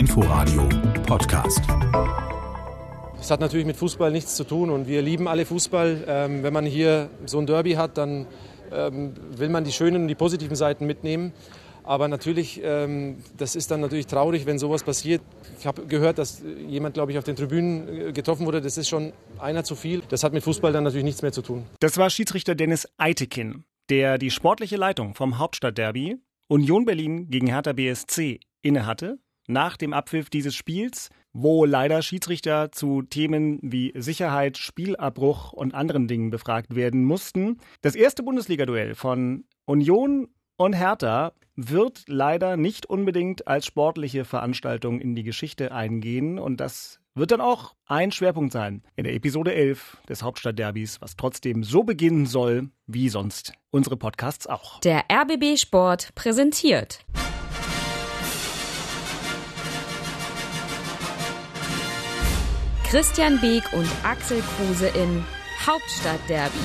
Inforadio Podcast. Es hat natürlich mit Fußball nichts zu tun und wir lieben alle Fußball. Ähm, wenn man hier so ein Derby hat, dann ähm, will man die schönen und die positiven Seiten mitnehmen. Aber natürlich, ähm, das ist dann natürlich traurig, wenn sowas passiert. Ich habe gehört, dass jemand, glaube ich, auf den Tribünen äh, getroffen wurde. Das ist schon einer zu viel. Das hat mit Fußball dann natürlich nichts mehr zu tun. Das war Schiedsrichter Dennis Eitekin, der die sportliche Leitung vom Hauptstadtderby Union Berlin gegen Hertha BSC innehatte nach dem Abpfiff dieses Spiels, wo leider Schiedsrichter zu Themen wie Sicherheit, Spielabbruch und anderen Dingen befragt werden mussten. Das erste Bundesliga-Duell von Union und Hertha wird leider nicht unbedingt als sportliche Veranstaltung in die Geschichte eingehen und das wird dann auch ein Schwerpunkt sein in der Episode 11 des Hauptstadtderbys, was trotzdem so beginnen soll wie sonst unsere Podcasts auch. Der RBB Sport präsentiert Christian Beek und Axel Kruse in Hauptstadtderby,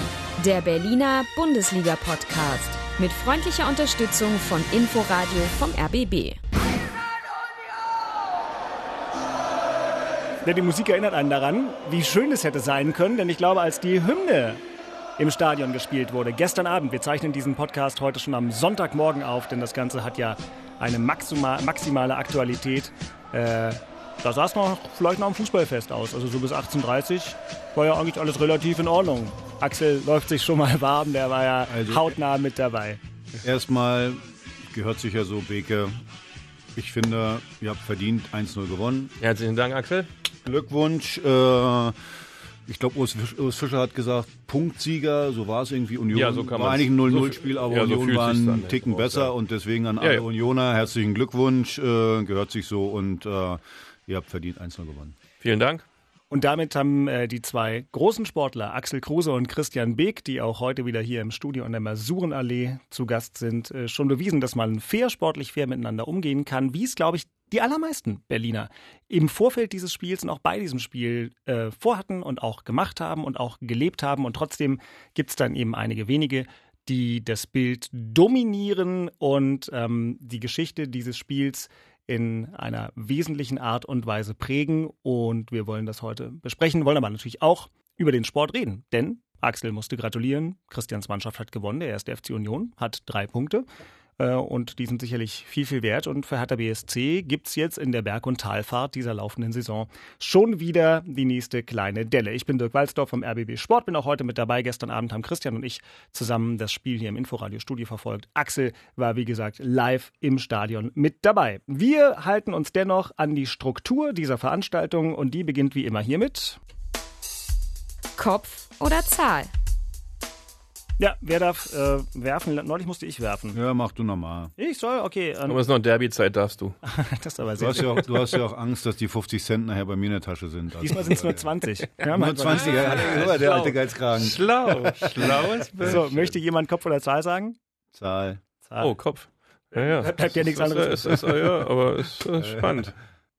der Berliner Bundesliga-Podcast mit freundlicher Unterstützung von Inforadio vom RBB. Ja, die Musik erinnert einen daran, wie schön es hätte sein können, denn ich glaube, als die Hymne im Stadion gespielt wurde, gestern Abend, wir zeichnen diesen Podcast heute schon am Sonntagmorgen auf, denn das Ganze hat ja eine maximale Aktualität. Äh, da sah es noch vielleicht nach einem Fußballfest aus. Also so bis 18.30 war ja eigentlich alles relativ in Ordnung. Axel läuft sich schon mal warm, der war ja also, hautnah mit dabei. Erstmal gehört sich ja so, Beke. Ich finde, ihr habt verdient 1-0 gewonnen. Herzlichen Dank, Axel. Glückwunsch. Äh, ich glaube, Urs, Fischer hat gesagt, Punktsieger, so war es irgendwie. Union ja, so kann war eigentlich ein 0-0-Spiel, aber ja, so Union war einen Ticken besser und deswegen an alle ja, Unioner herzlichen Glückwunsch, äh, gehört sich so und äh, Ihr habt verdient 1-0 gewonnen. Vielen Dank. Und damit haben äh, die zwei großen Sportler, Axel Kruse und Christian Beek, die auch heute wieder hier im Studio an der Masurenallee zu Gast sind, äh, schon bewiesen, dass man fair, sportlich fair miteinander umgehen kann, wie es, glaube ich, die allermeisten Berliner im Vorfeld dieses Spiels und auch bei diesem Spiel äh, vorhatten und auch gemacht haben und auch gelebt haben. Und trotzdem gibt es dann eben einige wenige, die das Bild dominieren und ähm, die Geschichte dieses Spiels in einer wesentlichen Art und Weise prägen. Und wir wollen das heute besprechen, wollen aber natürlich auch über den Sport reden. Denn Axel musste gratulieren. Christians Mannschaft hat gewonnen. Der erste FC Union hat drei Punkte. Äh, und die sind sicherlich viel, viel wert. Und für Hertha BSC gibt es jetzt in der Berg- und Talfahrt dieser laufenden Saison schon wieder die nächste kleine Delle. Ich bin Dirk Walzdorf vom RBB Sport, bin auch heute mit dabei. Gestern Abend haben Christian und ich zusammen das Spiel hier im Inforadio-Studio verfolgt. Axel war, wie gesagt, live im Stadion mit dabei. Wir halten uns dennoch an die Struktur dieser Veranstaltung und die beginnt wie immer hiermit. Kopf oder Zahl? Ja, wer darf äh, werfen? Neulich musste ich werfen. Ja, mach du nochmal. Ich soll? Okay. Ähm. Aber es ist noch Derby-Zeit, darfst du. das ist aber sehr du, hast ja auch, du hast ja auch Angst, dass die 50 Cent nachher bei mir in der Tasche sind. Also Diesmal sind es nur 20. Ja, nur 20, ja, der alte Geizkragen. Schlau, schlaues Bild. So, möchte jemand Kopf oder Zahl sagen? Zahl. Zahl. Oh, Kopf. Ja, ja. Bleibt ja nichts anderes. Ist, ist, ist, ja, aber es ist spannend.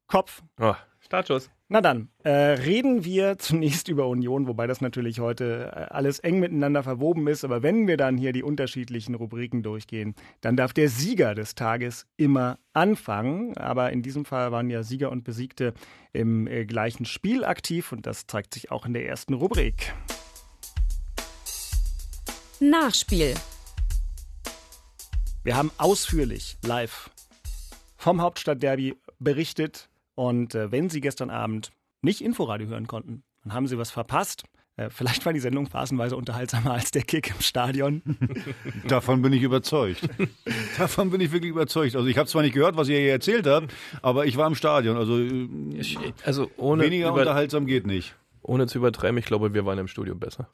Kopf. Oh, Startschuss. Na dann, äh, reden wir zunächst über Union, wobei das natürlich heute äh, alles eng miteinander verwoben ist. Aber wenn wir dann hier die unterschiedlichen Rubriken durchgehen, dann darf der Sieger des Tages immer anfangen. Aber in diesem Fall waren ja Sieger und Besiegte im äh, gleichen Spiel aktiv und das zeigt sich auch in der ersten Rubrik. Nachspiel. Wir haben ausführlich live vom Hauptstadtderby berichtet und äh, wenn Sie gestern Abend nicht Inforadio hören konnten, dann haben Sie was verpasst. Äh, vielleicht war die Sendung phasenweise unterhaltsamer als der Kick im Stadion. Davon bin ich überzeugt. Davon bin ich wirklich überzeugt. Also ich habe zwar nicht gehört, was ihr hier erzählt habt, aber ich war im Stadion. Also, also ohne weniger unterhaltsam geht nicht. Ohne zu übertreiben, ich glaube, wir waren im Studio besser.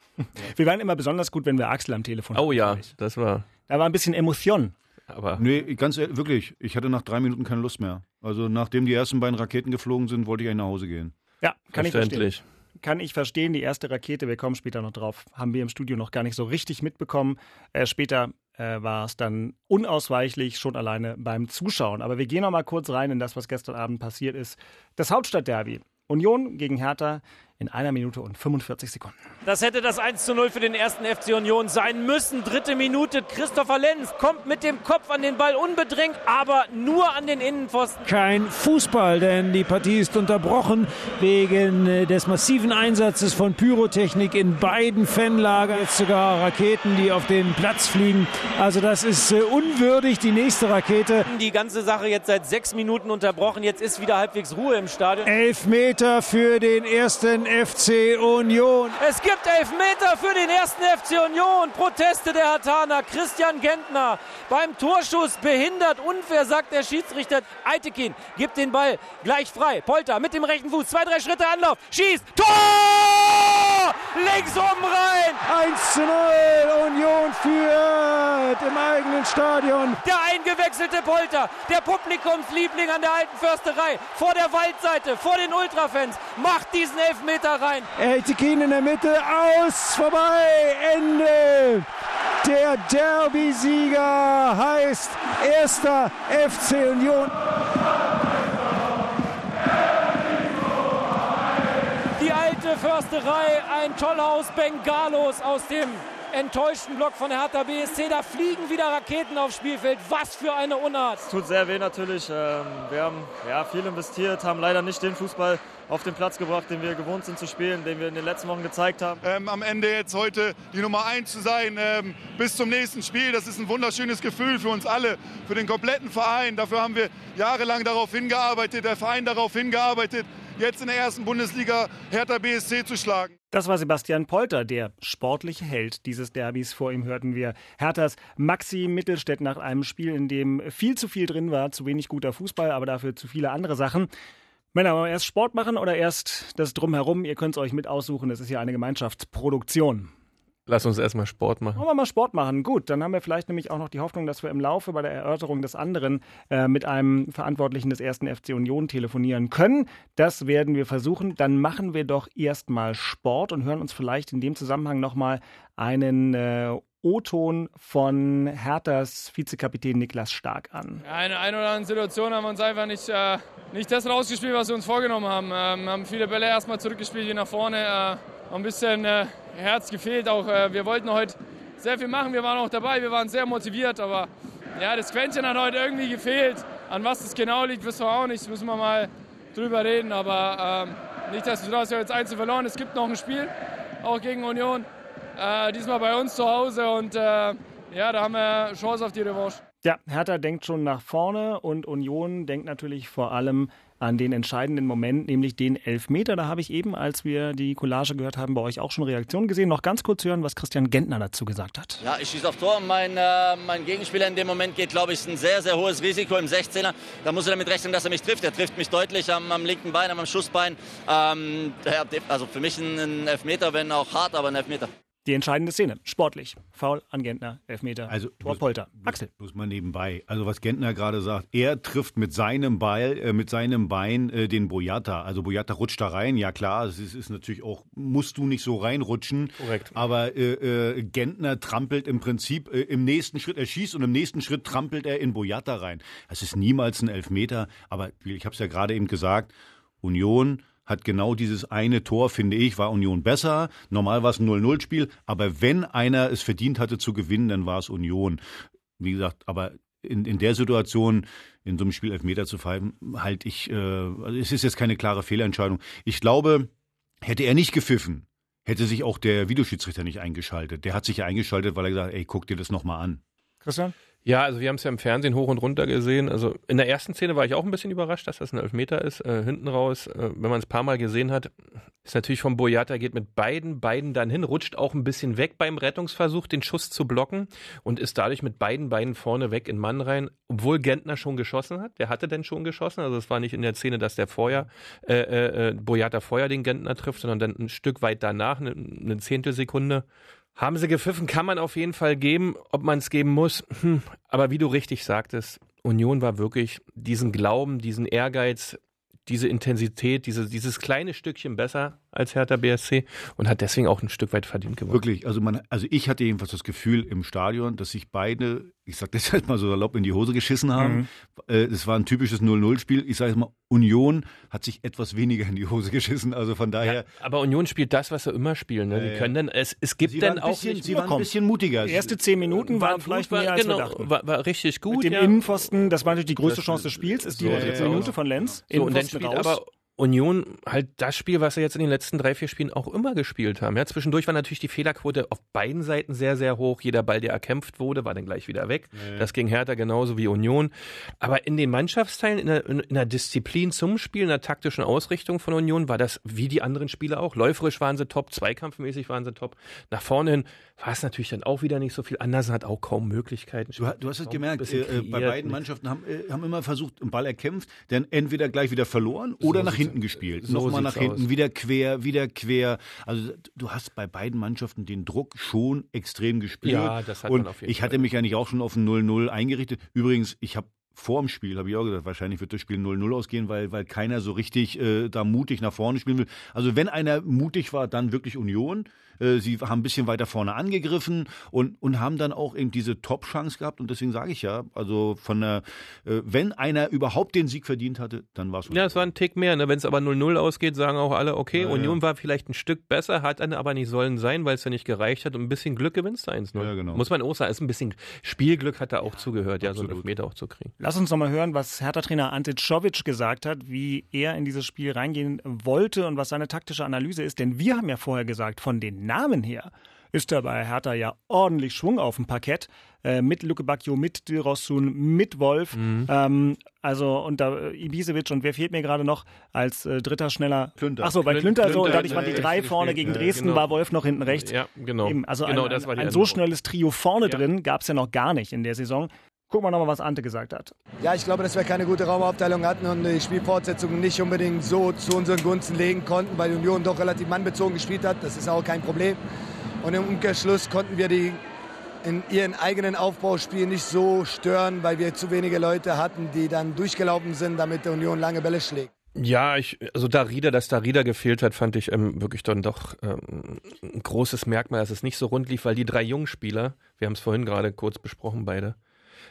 Wir waren immer besonders gut, wenn wir Axel am Telefon hatten. Oh ja, das war. Da war ein bisschen Emotion. Aber nee, ganz ehrlich, wirklich, ich hatte nach drei Minuten keine Lust mehr. Also nachdem die ersten beiden Raketen geflogen sind, wollte ich eigentlich nach Hause gehen. Ja, kann ich verstehen. Kann ich verstehen. Die erste Rakete, wir kommen später noch drauf, haben wir im Studio noch gar nicht so richtig mitbekommen. Äh, später äh, war es dann unausweichlich schon alleine beim Zuschauen. Aber wir gehen noch mal kurz rein in das, was gestern Abend passiert ist. Das Hauptstadtderby. Union gegen Hertha in einer Minute und 45 Sekunden. Das hätte das 1 zu 0 für den ersten FC Union sein müssen. Dritte Minute. Christopher Lenz kommt mit dem Kopf an den Ball unbedrängt, aber nur an den Innenpfosten. Kein Fußball, denn die Partie ist unterbrochen wegen äh, des massiven Einsatzes von Pyrotechnik in beiden Fanlagern. Jetzt sogar Raketen, die auf den Platz fliegen. Also das ist äh, unwürdig. Die nächste Rakete. Die ganze Sache jetzt seit sechs Minuten unterbrochen. Jetzt ist wieder halbwegs Ruhe im Stadion. Elf Meter für den ersten FC Union. Es gibt elf Meter für den ersten FC Union. Proteste der Hatana. Christian Gentner beim Torschuss behindert. Unfair, sagt der Schiedsrichter. Eitekin gibt den Ball gleich frei. Polter mit dem rechten Fuß. Zwei, drei Schritte Anlauf. Schießt. Tor! Links oben rein. 1 zu 0. Union führt im eigenen Stadion. Der eingewechselte Polter. Der Publikumsliebling an der alten Försterei. Vor der Waldseite. Vor den Ultrafans. Macht diesen Elfmeter rein. Eitekin in der Mitte. Aus. Vorbei. Ende. Der Derby-Sieger heißt erster FC Union. Die alte Försterei, ein Tollhaus Bengalos aus dem enttäuschten Block von Hertha BSC. Da fliegen wieder Raketen aufs Spielfeld. Was für eine Unart. Es tut sehr weh natürlich. Ähm, wir haben ja, viel investiert, haben leider nicht den Fußball auf den Platz gebracht, den wir gewohnt sind zu spielen, den wir in den letzten Wochen gezeigt haben. Ähm, am Ende jetzt heute die Nummer 1 zu sein, ähm, bis zum nächsten Spiel, das ist ein wunderschönes Gefühl für uns alle, für den kompletten Verein. Dafür haben wir jahrelang darauf hingearbeitet, der Verein darauf hingearbeitet, jetzt in der ersten Bundesliga Hertha BSC zu schlagen. Das war Sebastian Polter, der sportliche Held dieses Derbys. Vor ihm hörten wir Herthas Maxi Mittelstädt nach einem Spiel, in dem viel zu viel drin war, zu wenig guter Fußball, aber dafür zu viele andere Sachen. Männer, wollen wir erst Sport machen oder erst das Drumherum? Ihr könnt es euch mit aussuchen. Es ist ja eine Gemeinschaftsproduktion. Lass uns erstmal Sport machen. Wollen wir mal Sport machen. Gut, dann haben wir vielleicht nämlich auch noch die Hoffnung, dass wir im Laufe bei der Erörterung des anderen äh, mit einem Verantwortlichen des ersten FC Union telefonieren können. Das werden wir versuchen. Dann machen wir doch erstmal Sport und hören uns vielleicht in dem Zusammenhang nochmal einen äh, O-Ton von Herthas Vizekapitän Niklas Stark an. Ja, in einer oder anderen Situation haben wir uns einfach nicht, äh, nicht das rausgespielt, was wir uns vorgenommen haben. Ähm, haben viele Bälle erstmal zurückgespielt, hier nach vorne. Äh, ein bisschen äh, Herz gefehlt. Auch äh, wir wollten heute sehr viel machen. Wir waren auch dabei, wir waren sehr motiviert, aber ja, das Quäntchen hat heute irgendwie gefehlt. An was es genau liegt, wissen wir auch nicht. Müssen wir mal drüber reden. Aber ähm, nicht, dass wir jetzt einzeln verloren. Es gibt noch ein Spiel, auch gegen Union. Äh, diesmal bei uns zu Hause und äh, ja, da haben wir Chance auf die Revanche. Ja, Hertha denkt schon nach vorne und Union denkt natürlich vor allem an den entscheidenden Moment, nämlich den Elfmeter. Da habe ich eben, als wir die Collage gehört haben, bei euch auch schon Reaktionen gesehen. Noch ganz kurz hören, was Christian Gentner dazu gesagt hat. Ja, ich schieße auf Tor. Mein, äh, mein Gegenspieler in dem Moment geht, glaube ich, ein sehr, sehr hohes Risiko im 16er. Da muss er damit rechnen, dass er mich trifft. Er trifft mich deutlich am, am linken Bein, am Schussbein. Ähm, also für mich ein Elfmeter, wenn auch hart, aber ein Elfmeter. Die entscheidende Szene, sportlich. Foul an Gentner, Elfmeter, also, Tor Polter. Axel. Bloß mal nebenbei. Also was Gentner gerade sagt, er trifft mit seinem Ball, äh, mit seinem Bein äh, den Boyata. Also Boyata rutscht da rein, ja klar, es ist, ist, natürlich auch, musst du nicht so reinrutschen. Korrekt. Aber äh, äh Gentner trampelt im Prinzip äh, im nächsten Schritt, er schießt und im nächsten Schritt trampelt er in Boyata rein. Das ist niemals ein Elfmeter, aber ich habe es ja gerade eben gesagt, Union hat genau dieses eine Tor, finde ich, war Union besser. Normal war es ein 0-0-Spiel, aber wenn einer es verdient hatte zu gewinnen, dann war es Union. Wie gesagt, aber in, in der Situation, in so einem Spiel Elfmeter zu pfeifen, halte ich, äh, also es ist jetzt keine klare Fehlentscheidung. Ich glaube, hätte er nicht gepfiffen, hätte sich auch der Videoschiedsrichter nicht eingeschaltet. Der hat sich ja eingeschaltet, weil er gesagt hat, ey, guck dir das nochmal an. Christian? Ja, also wir haben es ja im Fernsehen hoch und runter gesehen. Also in der ersten Szene war ich auch ein bisschen überrascht, dass das ein Elfmeter ist. Äh, hinten raus, äh, wenn man es ein paar Mal gesehen hat, ist natürlich vom Boyata, geht mit beiden Beinen dann hin, rutscht auch ein bisschen weg beim Rettungsversuch, den Schuss zu blocken und ist dadurch mit beiden Beinen vorne weg in Mann rein, obwohl Gentner schon geschossen hat. Der hatte denn schon geschossen. Also es war nicht in der Szene, dass der vorher, äh, äh, äh Boyata vorher den Gentner trifft, sondern dann ein Stück weit danach, eine, eine Zehntelsekunde haben sie gepfiffen, kann man auf jeden Fall geben. Ob man es geben muss, hm. aber wie du richtig sagtest, Union war wirklich diesen Glauben, diesen Ehrgeiz, diese Intensität, diese, dieses kleine Stückchen besser, als Hertha BSC und hat deswegen auch ein Stück weit verdient gewonnen. Wirklich, also man, also ich hatte jedenfalls das Gefühl im Stadion, dass sich beide, ich sag das jetzt mal so salopp, in die Hose geschissen haben. Mhm. Äh, Das war ein typisches 0-0-Spiel. Ich sage jetzt mal, Union hat sich etwas weniger in die Hose geschissen. Also von daher. Ja, aber Union spielt das, was sie immer spielen. Ne? Die ja. können dann, es, es gibt Sie dann waren ein auch bisschen- nicht sie waren ein bisschen mutiger. Die erste zehn Minuten waren vielleicht war, mehr als genau, wir dachten. war, war richtig gut. Mit dem ja. Innenpfosten, das war natürlich die größte Das- Chance des Spiels, ist die so letzte sieht's Minute von Lenz. So, und dann Innenpfosten spielt raus. aber Union halt das Spiel, was sie jetzt in den letzten drei, vier Spielen auch immer gespielt haben. Ja, zwischendurch war natürlich die Fehlerquote auf beiden Seiten sehr, sehr hoch. Jeder Ball, der erkämpft wurde, war dann gleich wieder weg. Das ging Hertha genauso wie Union. Aber in den Mannschaftsteilen, in der, in der Disziplin zum Spiel, in der taktischen Ausrichtung von Union, war das wie die anderen Spiele auch. Läuferisch waren sie top, zweikampfmäßig waren sie top. Nach vorne hin war es natürlich dann auch wieder nicht so viel. Andersen hat auch kaum Möglichkeiten. Du, du hast es gemerkt, äh, äh, bei beiden. Mannschaften haben, äh, haben immer versucht, einen Ball erkämpft, dann entweder gleich wieder verloren oder So nach sieht's- hinten gespielt. so Nochmal nach hinten, aus. wieder quer, wieder quer. Also du hast bei beiden Mannschaften den Druck schon extrem gespürt. Ja, das hat Und man auf jeden ich Fall. hatte mich eigentlich auch schon auf ein 0-0 eingerichtet. Übrigens, ich habe vor dem Spiel, habe ich auch gesagt, wahrscheinlich wird das Spiel 0-0 ausgehen, weil, weil keiner so richtig äh, da mutig nach vorne spielen will. Also wenn einer mutig war, dann wirklich Union. Äh, Sie haben ein bisschen weiter vorne angegriffen und, und haben dann auch eben diese Top-Chance gehabt. Und deswegen sage ich ja, also von der, äh, wenn einer überhaupt den Sieg verdient hatte, dann war es Ja, es war ein Tick mehr. Ne? Wenn es aber 0-0 ausgeht, sagen auch alle, okay, Ja, Union ja. war vielleicht ein Stück besser, hat dann aber nicht sollen sein, weil es ja nicht gereicht hat. Und ein bisschen Glück gewinnst du 1-0. Ja, genau. Muss man auch sagen. Ist ein bisschen Spielglück hat da auch zugehört, ja, so einen. Elfmeter auch zu kriegen. Lass uns noch mal hören, was Hertha-Trainer Ante Czovic gesagt hat, wie er in dieses Spiel reingehen wollte und was seine taktische Analyse ist. Denn wir haben ja vorher gesagt, von den Namen her ist da bei Hertha ja ordentlich Schwung auf dem Parkett. Äh, mit Luke Bacchio, mit Dilrosun, mit Wolf. Mhm. Ähm, also und da äh, Ibisevic und wer fehlt mir gerade noch als äh, dritter schneller? Klünter. Ach so, bei Klün- Klünter, so und Klünter, dadurch waren die drei vorne gegen Dresden, genau. war Wolf noch hinten rechts. Ja, genau. Eben, also genau, ein, das war ein, ein so schnelles Trio vorne Ja. drin gab es ja noch gar nicht in der Saison. Gucken wir nochmal, was Ante gesagt hat. Ja, ich glaube, dass wir keine gute Raumaufteilung hatten und die Spielfortsetzung nicht unbedingt so zu unseren Gunsten legen konnten, weil die Union doch relativ mannbezogen gespielt hat. Das ist auch kein Problem. Und im Umkehrschluss konnten wir die in ihren eigenen Aufbauspiel nicht so stören, weil wir zu wenige Leute hatten, die dann durchgelaufen sind, damit der Union lange Bälle schlägt. Ja, ich, also Darida, dass Darida gefehlt hat, fand ich ähm, wirklich dann doch ähm, ein großes Merkmal, dass es nicht so rund lief, weil die drei jungen Spieler, wir haben es vorhin gerade kurz besprochen, beide,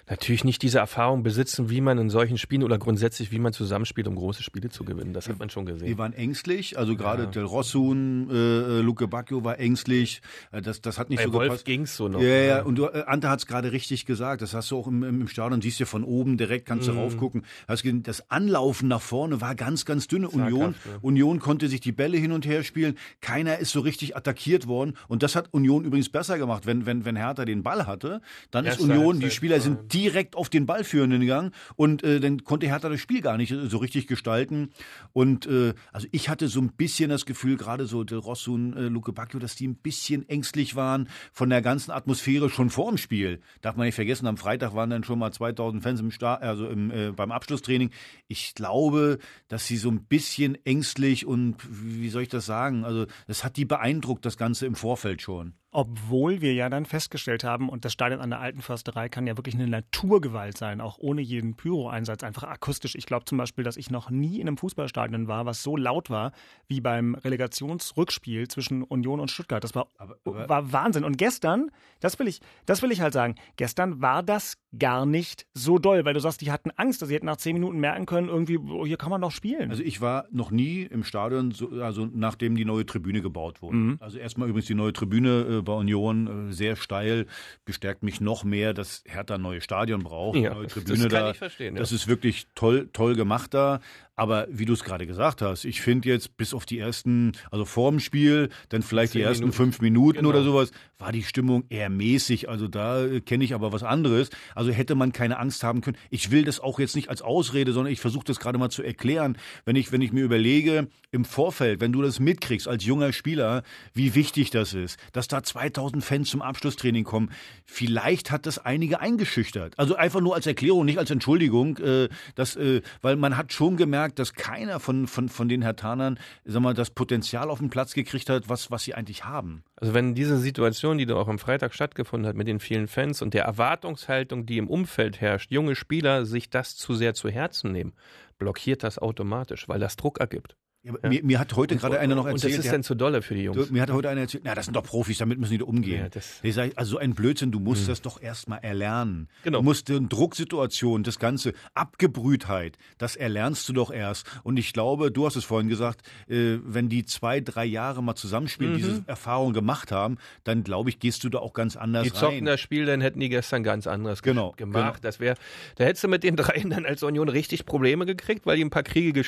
natürlich nicht diese Erfahrung besitzen, wie man in solchen Spielen oder grundsätzlich, wie man zusammenspielt, um große Spiele zu gewinnen. Das hat man schon Die gesehen. waren ängstlich, also gerade Ja. Del Rossun, äh, Luke Bacchio war ängstlich. Äh, Das, das hat nicht Bei so Wolf gepasst. ging's so noch. Ja, ja, und du, äh, Ante hat es gerade richtig gesagt. Das hast du auch im, im Stadion, siehst du von oben direkt, kannst Mhm. du raufgucken. Hast gesehen, das Anlaufen nach vorne war ganz, ganz dünne. Union, ja. Union konnte sich die Bälle hin und her spielen. Keiner ist so richtig attackiert worden. Und das hat Union übrigens besser gemacht. Wenn, wenn, wenn Hertha den Ball hatte, dann ist Erste Union, die Spieler ja. Sind direkt auf den Ballführenden gegangen und äh, dann konnte Hertha das Spiel gar nicht so richtig gestalten. Und äh, also ich hatte so ein bisschen das Gefühl, gerade so Del Rosso und äh, Luke Bacchio, dass die ein bisschen ängstlich waren von der ganzen Atmosphäre schon vor dem Spiel. Darf man nicht vergessen, am Freitag waren dann schon mal 2000 Fans im Start, also im, äh, beim Abschlusstraining. Ich glaube, dass sie so ein bisschen ängstlich und wie soll ich das sagen? Also das hat die beeindruckt, das Ganze im Vorfeld schon. Obwohl wir ja dann festgestellt haben, und das Stadion an der Alten Försterei kann ja wirklich eine Naturgewalt sein, auch ohne jeden Pyro-Einsatz, einfach akustisch. Ich glaube zum Beispiel, dass ich noch nie in einem Fußballstadion war, was so laut war wie beim Relegationsrückspiel zwischen Union und Stuttgart. Das war, Aber- aber- war Wahnsinn. Und gestern, das will ich, das will ich halt sagen, gestern war das gar nicht so doll, weil du sagst, die hatten Angst, dass sie hätten nach zehn Minuten merken können, irgendwie, oh, hier kann man doch spielen. Also ich war noch nie im Stadion, so, also nachdem die neue Tribüne gebaut wurde. Also erstmal übrigens die neue Tribüne äh, bei Union äh, sehr steil, bestärkt mich noch mehr, dass Hertha ein neues Stadion braucht. Ja, neue das Tribüne kann da. ich verstehen, ja. Das ist wirklich toll, toll gemacht da. Aber wie du es gerade gesagt hast, ich finde jetzt bis auf die ersten, also vorm Spiel, dann vielleicht die ersten Minuten. fünf Minuten Genau. oder sowas, war die Stimmung eher mäßig. Also da äh, kenne ich aber was anderes. Also hätte man keine Angst haben können. Ich will das auch jetzt nicht als Ausrede, sondern ich versuche das gerade mal zu erklären. Wenn ich, wenn ich mir überlege, im Vorfeld, wenn du das mitkriegst als junger Spieler, wie wichtig das ist, dass da 2000 Fans zum Abschlusstraining kommen, vielleicht hat das einige eingeschüchtert. Also einfach nur als Erklärung, nicht als Entschuldigung, äh, dass, äh, weil man hat schon gemerkt, dass keiner von, von, von den Hertanern, sag mal, das Potenzial auf den Platz gekriegt hat, was, was sie eigentlich haben. Also wenn diese Situation, die da auch am Freitag stattgefunden hat mit den vielen Fans und der Erwartungshaltung, die im Umfeld herrscht, junge Spieler sich das zu sehr zu Herzen nehmen, blockiert das automatisch, weil das Druck ergibt. Ja, ja. Mir, mir, hat heute gerade einer noch erzählt. Und das ist denn zu dolle für die Jungs. Mir hat heute einer erzählt, na, das sind doch Profis, damit müssen die da umgehen. Ja, ich also so ein Blödsinn, du musst mhm. das doch erstmal erlernen. Genau. Du musst in Drucksituationen, das Ganze, Abgebrühtheit, das erlernst du doch erst. Und ich glaube, du hast es vorhin gesagt, äh, wenn die zwei, drei Jahre mal zusammenspielen, mhm. diese Erfahrung gemacht haben, dann glaube ich, gehst du da auch ganz anders die rein. Die zocken das Spiel, dann hätten die gestern ganz anderes genau, gemacht. Genau. Das wäre, da hättest du mit den dreien dann als Union richtig Probleme gekriegt, weil die ein paar Kriege,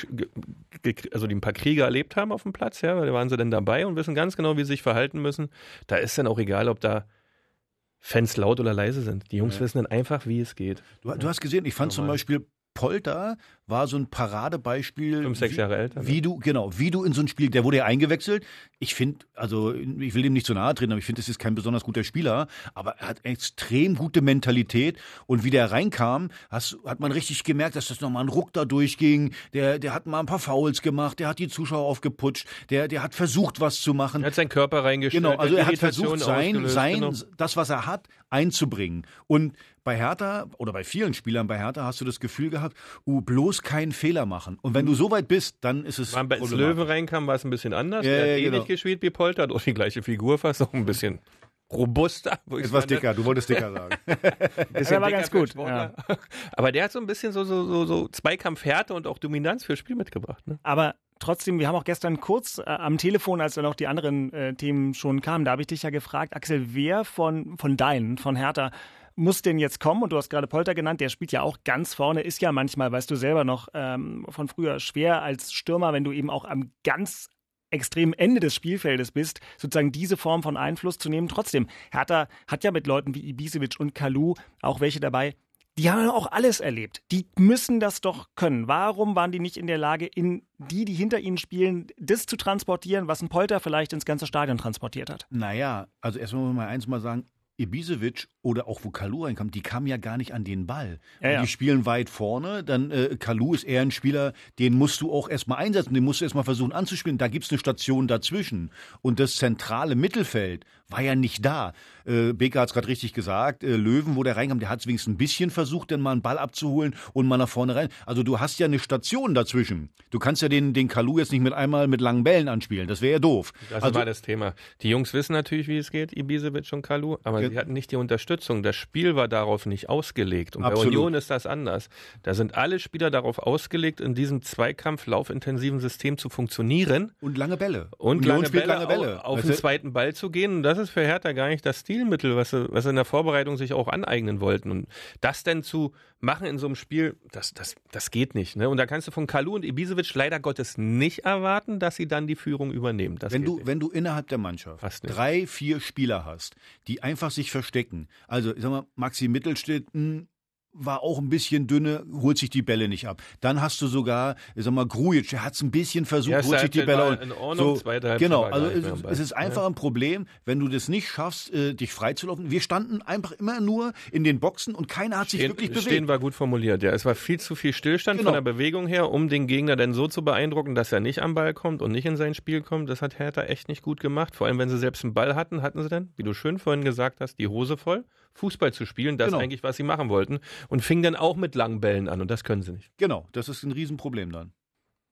also die ein paar Kriege erlebt haben auf dem Platz, ja, da waren sie dann dabei und wissen ganz genau, wie sie sich verhalten müssen. Da ist dann auch egal, ob da Fans laut oder leise sind. Die Jungs ja. wissen dann einfach, wie es geht. Du, du hast gesehen, ich fand Normal. zum Beispiel Polter war so ein Paradebeispiel. Fünf, sechs Jahre älter. Wie ne? du, genau, wie du in so ein Spiel, der wurde ja eingewechselt. Ich finde, also ich will ihm nicht zu nahe treten, aber ich finde, es ist kein besonders guter Spieler, aber er hat extrem gute Mentalität und wie der reinkam, hast, hat man richtig gemerkt, dass das nochmal ein Ruck da durchging. Der, der hat mal ein paar Fouls gemacht, der hat die Zuschauer aufgeputscht, der, der hat versucht, was zu machen. Er hat seinen Körper reingestellt. Genau, also er hat versucht, sein, sein, genau. das, was er hat, einzubringen. Und bei Hertha oder bei vielen Spielern bei Hertha hast du das Gefühl gehabt, uh, bloß keinen Fehler machen. Und wenn du so weit bist, dann ist es. Wenn als Löwe reinkam, war es ein bisschen anders. Ja, er hat ja, ähnlich genau. gespielt wie Polter, hat auch die gleiche Figur fast, auch ein bisschen robuster. Etwas dicker, du wolltest dicker sagen. das war ganz gut. Ja. Aber der hat so ein bisschen so, so, so, so Zweikampfhärte und auch Dominanz fürs Spiel mitgebracht. Ne? Aber trotzdem, wir haben auch gestern kurz äh, am Telefon, als dann auch die anderen äh, Themen schon kamen, da habe ich dich ja gefragt, Axel, wer von, von deinen, von Hertha, muss denn jetzt kommen? Und du hast gerade Polter genannt, der spielt ja auch ganz vorne, ist ja manchmal, weißt du selber noch ähm, von früher, schwer als Stürmer, wenn du eben auch am ganz extremen Ende des Spielfeldes bist, sozusagen diese Form von Einfluss zu nehmen. Trotzdem, Hertha hat ja mit Leuten wie Ibisevic und Kalu auch welche dabei, die haben auch alles erlebt. Die müssen das doch können. Warum waren die nicht in der Lage, in die, die hinter ihnen spielen, das zu transportieren, was ein Polter vielleicht ins ganze Stadion transportiert hat? Naja, also erstmal muss man eins mal sagen, Ibisevic oder auch wo Kalu reinkam, die kamen ja gar nicht an den Ball. Ja, ja. Die spielen weit vorne, dann äh, Kalu ist eher ein Spieler, den musst du auch erstmal einsetzen, den musst du erstmal versuchen anzuspielen. Da gibt es eine Station dazwischen. Und das zentrale Mittelfeld war ja nicht da. Äh, Beker hat es gerade richtig gesagt. Äh, Löwen, wo der reinkam, der hat es wenigstens ein bisschen versucht, dann mal einen Ball abzuholen und mal nach vorne rein. Also du hast ja eine Station dazwischen. Du kannst ja den, den Kalu jetzt nicht mit einmal mit langen Bällen anspielen. Das wäre ja doof. Das also, war das Thema. Die Jungs wissen natürlich, wie es geht, Ibisevic und Kalu, aber ja. sie hatten nicht die Unterstützung. Das Spiel war darauf nicht ausgelegt. Und Absolut. bei Union ist das anders. Da sind alle Spieler darauf ausgelegt, in diesem Zweikampf laufintensiven System zu funktionieren. Und lange Bälle. Und Union lange Bälle, lange Bälle, auf, auf den zweiten Ball zu gehen. Und das ist für Hertha gar nicht das Stilmittel, was sie, was sie in der Vorbereitung sich auch aneignen wollten. Und das denn zu machen in so einem Spiel, das, das, das geht nicht. Ne? Und da kannst du von Kalu und Ibisevic leider Gottes nicht erwarten, dass sie dann die Führung übernehmen. Das wenn, du, wenn du innerhalb der Mannschaft drei, vier Spieler hast, die einfach sich verstecken, also ich sag mal, Maxi Mittelstädt, hm, war auch ein bisschen dünne, holt sich die Bälle nicht ab. Dann hast du sogar, ich sag mal, Grujic, der hat es ein bisschen versucht, ja, holt sich die Bälle in Ordnung, so, zweite Genau, also es, es, ist einfach ja. ein Problem, wenn du das nicht schaffst, äh, dich freizulaufen. Wir standen einfach immer nur in den Boxen und keiner hat sich stehen, wirklich bewegt. Stehen war gut formuliert, ja. Es war viel zu viel Stillstand genau. von der Bewegung her, um den Gegner dann so zu beeindrucken, dass er nicht am Ball kommt und nicht in sein Spiel kommt. Das hat Hertha echt nicht gut gemacht. Vor allem, wenn sie selbst einen Ball hatten, hatten sie dann, wie du schön vorhin gesagt hast, die Hose voll, Fußball zu spielen. Das genau. eigentlich, was sie machen wollten. Und fing dann auch mit mit langen Bällen an und das können sie nicht. Genau, das ist ein Riesenproblem dann.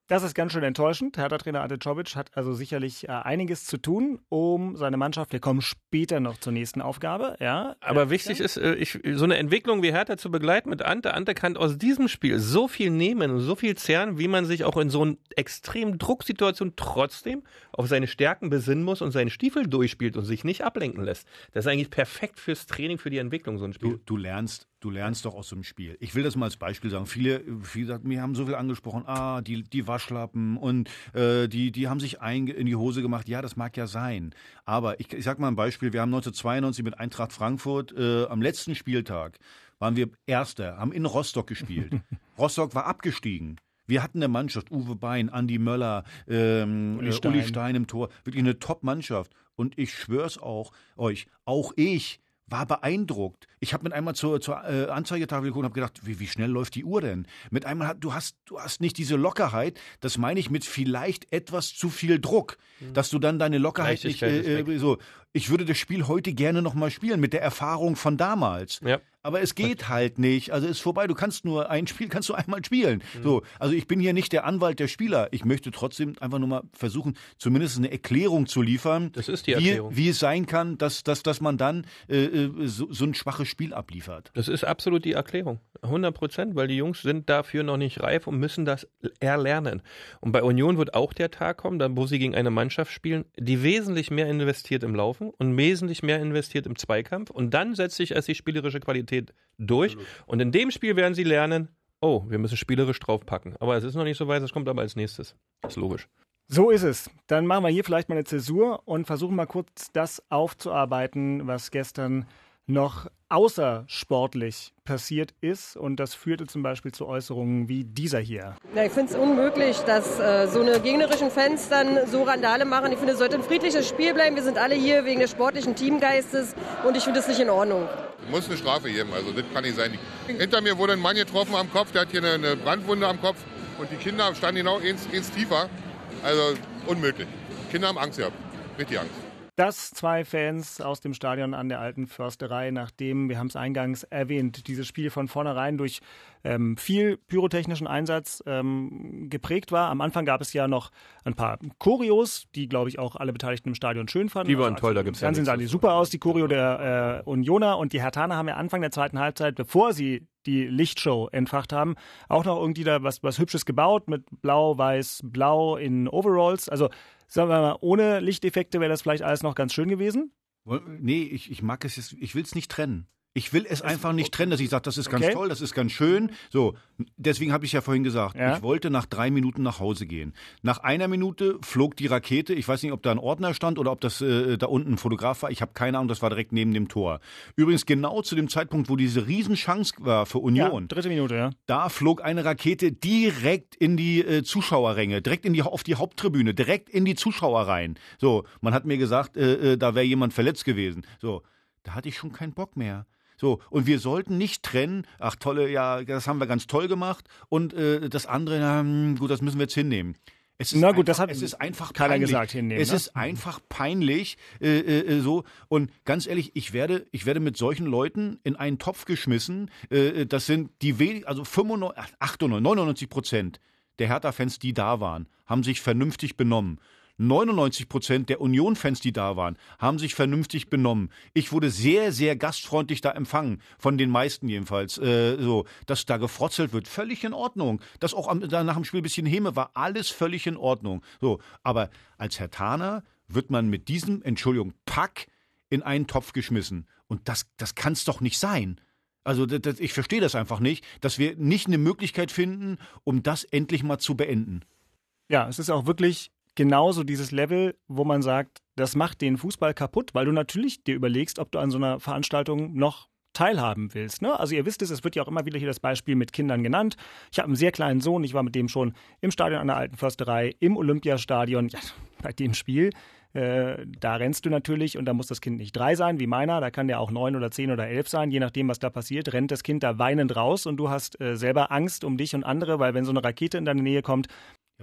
Das ist ganz schön enttäuschend. Hertha-Trainer Ante Czovic hat also sicherlich äh, einiges zu tun, um seine Mannschaft, wir kommen später noch zur nächsten Aufgabe, ja. Aber wichtig ist, äh, ich, so eine Entwicklung wie Hertha zu begleiten mit Ante. Ante kann aus diesem Spiel so viel nehmen und so viel zehren, wie man sich auch in so einer extremen Drucksituation trotzdem auf seine Stärken besinnen muss und seinen Stiefel durchspielt und sich nicht ablenken lässt. Das ist eigentlich perfekt fürs Training, für die Entwicklung, so ein Spiel. Du, du lernst Du lernst doch aus so einem Spiel. Ich will das mal als Beispiel sagen. Viele, wie gesagt, mir haben so viel angesprochen, ah, die, die Waschlappen und äh, die, die haben sich ein, in die Hose gemacht. Ja, das mag ja sein. Aber ich, ich sag mal ein Beispiel. Wir haben 1992 mit Eintracht Frankfurt äh, am letzten Spieltag waren wir Erster, haben in Rostock gespielt. Rostock war abgestiegen. Wir hatten eine Mannschaft, Uwe Bein, Andi Möller, ähm, Uli, Stein. Uli Stein im Tor, wirklich eine Top-Mannschaft. Und ich schwör's auch euch, auch ich war beeindruckt. Ich habe mit einmal zur, zur äh, Anzeigetafel geguckt und habe gedacht, wie, wie schnell läuft die Uhr denn? Mit einmal hat, du hast du hast nicht diese Lockerheit. Das meine ich mit vielleicht etwas zu viel Druck, mhm. dass du dann deine Lockerheit nicht äh, äh, so. Ich würde das Spiel heute gerne noch mal spielen mit der Erfahrung von damals. Ja. Aber es geht halt nicht. Also ist vorbei. Du kannst nur ein Spiel, kannst du einmal spielen. Mhm. So, also ich bin hier nicht der Anwalt der Spieler. Ich möchte trotzdem einfach nur mal versuchen, zumindest eine Erklärung zu liefern. Das ist die Erklärung. Wie, wie es sein kann, dass, dass, dass man dann äh, äh, so, so ein schwaches Spiel abliefert. Das ist absolut die Erklärung. 100 Prozent, weil die Jungs sind dafür noch nicht reif und müssen das erlernen. Und bei Union wird auch der Tag kommen, dann, wo sie gegen eine Mannschaft spielen, die wesentlich mehr investiert im Laufen und wesentlich mehr investiert im Zweikampf. Und dann setzt sich erst die spielerische Qualität durch. Und in dem Spiel werden sie lernen, oh, wir müssen spielerisch draufpacken. Aber es ist noch nicht so weit, das kommt aber als nächstes. Ist logisch. So ist es. Dann machen wir hier vielleicht mal eine Zäsur und versuchen mal kurz das aufzuarbeiten, was gestern noch außersportlich passiert ist. Und das führte zum Beispiel zu Äußerungen wie dieser hier. Ja, ich finde es unmöglich, dass äh, so eine gegnerischen Fans dann so Randale machen. Ich finde, es sollte ein friedliches Spiel bleiben. Wir sind alle hier wegen des sportlichen Teamgeistes und ich finde es nicht in Ordnung. Muss eine Strafe geben, also das kann nicht sein. Hinter mir wurde ein Mann getroffen am Kopf, der hat hier eine, Brandwunde am Kopf und die Kinder standen genau eins, eins tiefer. Also unmöglich. Kinder haben Angst gehabt, richtig Angst dass zwei Fans aus dem Stadion an der alten Försterei, nachdem, wir haben es eingangs erwähnt, dieses Spiel von vornherein durch ähm, viel pyrotechnischen Einsatz ähm, geprägt war. Am Anfang gab es ja noch ein paar Choreos, die, glaube ich, auch alle Beteiligten im Stadion schön fanden. Die waren also, toll, da gibt es ja Fernsehen sah die super aus, die Choreo der äh, Unioner und die Hertaner haben ja Anfang der zweiten Halbzeit, bevor sie die Lichtshow entfacht haben, auch noch irgendwie da was, was Hübsches gebaut mit Blau, Weiß, Blau in Overalls. Also sagen wir mal, ohne Lichteffekte wäre das vielleicht alles noch ganz schön gewesen. Nee, ich, ich mag es jetzt, ich will es nicht trennen. Ich will es einfach nicht trennen, dass ich sage, das ist ganz okay. toll, das ist ganz schön. So, deswegen habe ich ja vorhin gesagt, ja. ich wollte nach drei Minuten nach Hause gehen. Nach einer Minute flog die Rakete. Ich weiß nicht, ob da ein Ordner stand oder ob das äh, da unten ein Fotograf war. Ich habe keine Ahnung, das war direkt neben dem Tor. Übrigens genau zu dem Zeitpunkt, wo diese Riesenchance war für Union. Ja, dritte Minute, ja. Da flog eine Rakete direkt in die äh, Zuschauerränge, direkt in die, auf die Haupttribüne, direkt in die Zuschauer rein. So, man hat mir gesagt, äh, äh da wäre jemand verletzt gewesen. So, da hatte ich schon keinen Bock mehr. So, und wir sollten nicht trennen, ach tolle, ja, das haben wir ganz toll gemacht und äh, das andere, na, hm, gut, das müssen wir jetzt hinnehmen. Es ist Na gut, einfach, das hat es ist einfach keiner peinlich. gesagt hinnehmen. Es ne? ist einfach peinlich äh, äh, so und ganz ehrlich, ich werde ich werde mit solchen Leuten in einen Topf geschmissen. Äh, das sind die wenig, also 95, 98, 99 Prozent der Hertha-Fans, die da waren, haben sich vernünftig benommen. 99 Prozent der Union-Fans, die da waren, haben sich vernünftig benommen. Ich wurde sehr, sehr gastfreundlich da empfangen, von den meisten jedenfalls. Äh, so, dass da gefrotzelt wird, völlig in Ordnung. Dass auch am, nach dem Spiel ein bisschen Häme war, alles völlig in Ordnung. So, aber als Herr Taner wird man mit diesem, Entschuldigung, Pack in einen Topf geschmissen. Und das, das kann es doch nicht sein. Also das, das, ich verstehe das einfach nicht, dass wir nicht eine Möglichkeit finden, um das endlich mal zu beenden. Ja, es ist auch wirklich genauso dieses Level, wo man sagt, das macht den Fußball kaputt, weil du natürlich dir überlegst, ob du an so einer Veranstaltung noch teilhaben willst. Ne? Also ihr wisst es, es wird ja auch immer wieder hier das Beispiel mit Kindern genannt. Ich habe einen sehr kleinen Sohn, ich war mit dem schon im Stadion an der Alten Försterei, im Olympiastadion, ja, bei dem Spiel. Äh, da rennst du natürlich und da muss das Kind nicht drei sein, wie meiner, da kann der auch neun oder zehn oder elf sein, je nachdem, was da passiert, rennt das Kind da weinend raus und du hast äh, selber Angst um dich und andere, weil wenn so eine Rakete in deine Nähe kommt,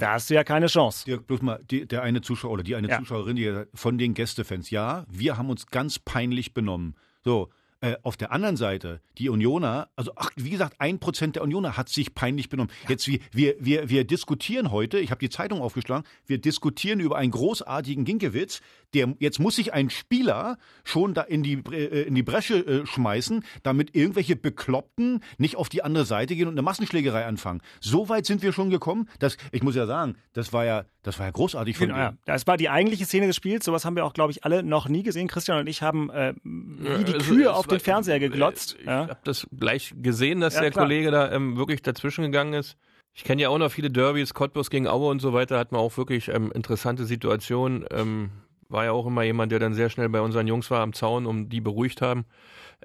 da hast du ja keine Chance. Dirk, bloß mal, die, der eine Zuschauer oder die eine ja. Zuschauerin, die von den Gästefans, ja, wir haben uns ganz peinlich benommen. So, äh, auf der anderen Seite, die Unioner, also ach, wie gesagt, ein Prozent der Unioner hat sich peinlich benommen. Ja. Jetzt, wir, wir, wir, wir diskutieren heute, ich habe die Zeitung aufgeschlagen, wir diskutieren über einen großartigen Ginkewitz, der, jetzt muss sich ein Spieler schon da in die, äh, in die Bresche äh, schmeißen, damit irgendwelche Bekloppten nicht auf die andere Seite gehen und eine Massenschlägerei anfangen. So weit sind wir schon gekommen, dass, ich muss ja sagen, das war ja, das war ja großartig von genau, ja. Das war die eigentliche Szene des Spiels. Sowas haben wir auch, glaube ich, alle noch nie gesehen. Christian und ich haben äh, wie die also, Kühe auf den Fernseher geglotzt. Ich ja. habe das gleich gesehen, dass ja, der klar. Kollege da ähm, wirklich dazwischen gegangen ist. Ich kenne ja auch noch viele Derbys, Cottbus gegen Aue und so weiter, hat man auch wirklich ähm, interessante Situationen. Ähm, war ja auch immer jemand, der dann sehr schnell bei unseren Jungs war am Zaun, um die beruhigt haben.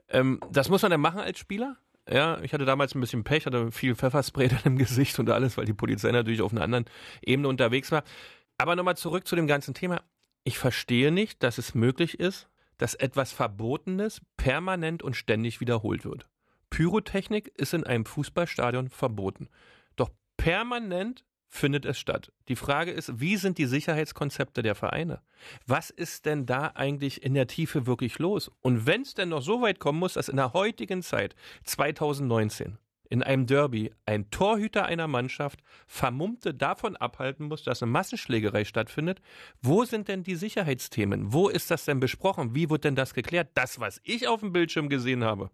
Ähm, das muss man dann machen als Spieler. Ja, ich hatte damals ein bisschen Pech, hatte viel Pfefferspray dann im Gesicht und alles, weil die Polizei natürlich auf einer anderen Ebene unterwegs war. Aber nochmal zurück zu dem ganzen Thema. Ich verstehe nicht, dass es möglich ist, dass etwas Verbotenes permanent und ständig wiederholt wird. Pyrotechnik ist in einem Fußballstadion verboten. Doch permanent findet es statt. Die Frage ist, wie sind die Sicherheitskonzepte der Vereine? Was ist denn da eigentlich in der Tiefe wirklich los? Und wenn es denn noch so weit kommen muss, dass in der heutigen Zeit, 2019, in einem Derby ein Torhüter einer Mannschaft Vermummte davon abhalten muss, dass eine Massenschlägerei stattfindet. Wo sind denn die Sicherheitsthemen? Wo ist das denn besprochen? Wie wird denn das geklärt? Das, was ich auf dem Bildschirm gesehen habe,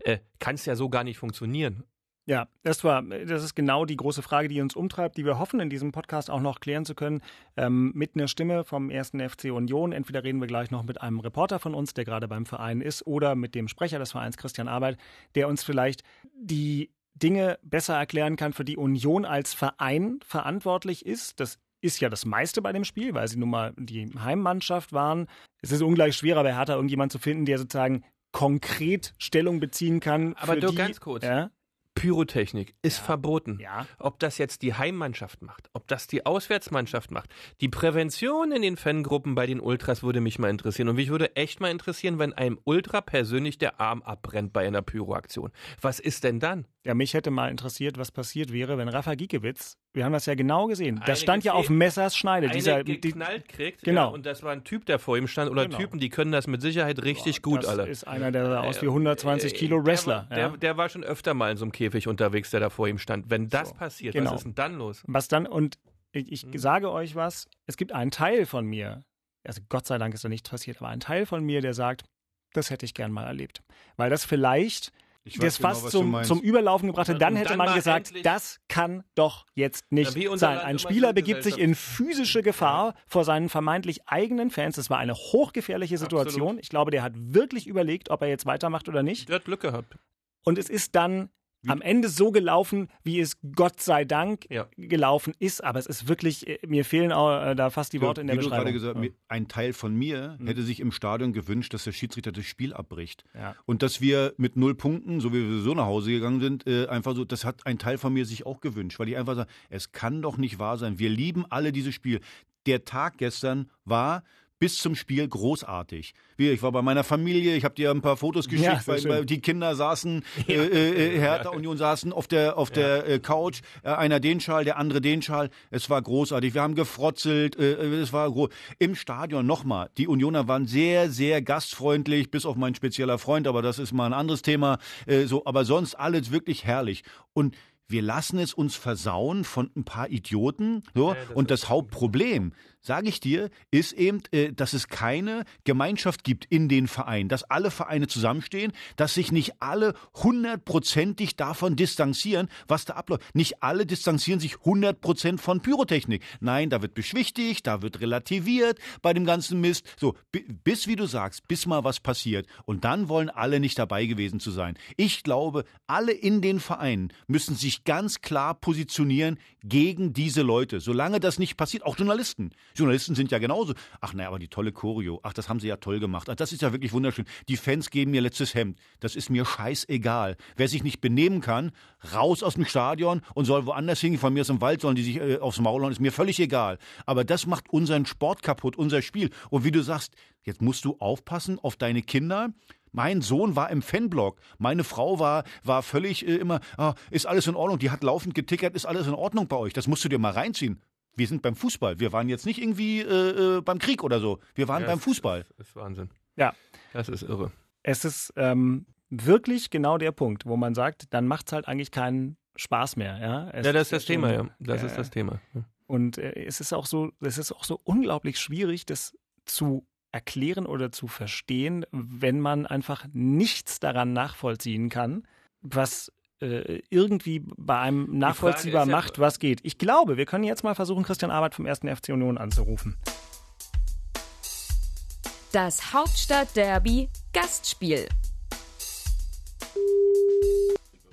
äh, kann es ja so gar nicht funktionieren. Ja, das war, das ist genau die große Frage, die uns umtreibt, die wir hoffen, in diesem Podcast auch noch klären zu können, ähm, mit einer Stimme vom ersten FC Union. Entweder reden wir gleich noch mit einem Reporter von uns, der gerade beim Verein ist, oder mit dem Sprecher des Vereins, Christian Arbeit, der uns vielleicht die Dinge besser erklären kann, für die Union als Verein verantwortlich ist. Das ist ja das meiste bei dem Spiel, weil sie nun mal die Heimmannschaft waren. Es ist ungleich schwerer bei Hertha irgendjemand zu finden, der sozusagen konkret Stellung beziehen kann. Aber du ganz kurz. Ja? Pyrotechnik ist ja. verboten. Ja. Ob das jetzt die Heimmannschaft macht, ob das die Auswärtsmannschaft macht. Die Prävention in den Fangruppen bei den Ultras würde mich mal interessieren. Und mich würde echt mal interessieren, wenn einem Ultra persönlich der Arm abbrennt bei einer Pyroaktion. Was ist denn dann? Ja, mich hätte mal interessiert, was passiert wäre, wenn Rafa Giekewitz, wir haben das ja genau gesehen, das stand ja auf Messers Schneide. Eine dieser, geknallt kriegt, genau. Ja, und das war ein Typ, der vor ihm stand, oder Genau. Typen, die können das mit Sicherheit richtig Boah, gut das alle. ist einer, der sah aus wie 120 Kilo Wrestler. Der, ja. der, der war schon öfter mal in so einem Käfig unterwegs, der da vor ihm stand. Wenn das passiert, genau. was ist denn dann los? Was dann, und ich, ich Mhm. sage euch was, es gibt einen Teil von mir, also Gott sei Dank ist da nichts passiert, aber ein Teil von mir, der sagt, das hätte ich gern mal erlebt. Weil das vielleicht Ich das genau, fast zum, zum Überlaufen gebracht hat. Und Dann hätte dann man gesagt, das kann doch jetzt nicht Ja, sein. Ein Spieler begibt sich in physische Gefahr vor seinen vermeintlich eigenen Fans. Das war eine hochgefährliche Situation. Absolut. Ich glaube, der hat wirklich überlegt, ob er jetzt weitermacht oder nicht. Der hat Glück gehabt. Und es ist dann am Ende so gelaufen, wie es Gott sei Dank Ja. gelaufen ist. Aber es ist wirklich, äh, mir fehlen auch, äh, da fast die Worte in der Wie du Beschreibung. gerade gesagt, Ja. ein Teil von mir hätte sich im Stadion gewünscht, dass der Schiedsrichter das Spiel abbricht. Ja. Und dass wir mit null Punkten, so wie wir so nach Hause gegangen sind, äh, einfach so, das hat ein Teil von mir sich auch gewünscht, weil ich einfach sage, es kann doch nicht wahr sein. Wir lieben alle dieses Spiel. Der Tag gestern war bis zum Spiel großartig. Ich war bei meiner Familie, ich habe dir ein paar Fotos geschickt, Ja, weil, weil die Kinder saßen, äh, äh, Hertha Union saßen auf der, auf der äh, Couch, äh, einer den Schal, der andere den Schal. Es war großartig. Wir haben gefrotzelt, äh, äh, es war groß. Im Stadion nochmal. Die Unioner waren sehr, sehr gastfreundlich, bis auf mein spezieller Freund, aber das ist mal ein anderes Thema. Äh, so, aber sonst alles wirklich herrlich. Und wir lassen es uns versauen von ein paar Idioten. So. und das Hauptproblem, sage ich dir, ist eben, äh, dass es keine Gemeinschaft gibt in den Vereinen, dass alle Vereine zusammenstehen, dass sich nicht alle hundertprozentig davon distanzieren, was da abläuft. Nicht alle distanzieren sich hundertprozent von Pyrotechnik. Nein, da wird beschwichtigt, da wird relativiert bei dem ganzen Mist. So, bi- bis, wie du sagst, bis mal was passiert. Und dann wollen alle nicht dabei gewesen zu sein. Ich glaube, alle in den Vereinen müssen sich ganz klar positionieren gegen diese Leute. Solange das nicht passiert, auch Journalisten. Journalisten sind ja genauso. Ach naja, aber die tolle Choreo. Ach, das haben sie ja toll gemacht. Ach, das ist ja wirklich wunderschön. Die Fans geben mir letztes Hemd. Das ist mir scheißegal. Wer sich nicht benehmen kann, raus aus dem Stadion und soll woanders hingehen. Von mir aus im Wald sollen die sich äh, aufs Maul hauen. Ist mir völlig egal. Aber das macht unseren Sport kaputt, unser Spiel. Und wie du sagst, jetzt musst du aufpassen auf deine Kinder. Mein Sohn war im Fanblog. Meine Frau war, war völlig äh, immer, ah, ist alles in Ordnung. Die hat laufend getickert, ist alles in Ordnung bei euch. Das musst du dir mal reinziehen. Wir sind beim Fußball. Wir waren jetzt nicht irgendwie äh, äh, beim Krieg oder so. Wir waren Ja, beim Fußball. Das ist Wahnsinn. Ja. Das ist irre. Es ist ähm, wirklich genau der Punkt, wo man sagt, dann macht es halt eigentlich keinen Spaß mehr. Ja, es Ja, das ist das schon- Thema, ja. Das äh, ist das Thema. Ja. Und äh, es ist auch so, es ist auch so unglaublich schwierig, das zu erklären oder zu verstehen, wenn man einfach nichts daran nachvollziehen kann, was äh, irgendwie bei einem nachvollziehbar ja- macht, was geht. Ich glaube, wir können jetzt mal versuchen, Christian Arbeit vom 1. FC Union anzurufen. Das Hauptstadt-Derby Gastspiel.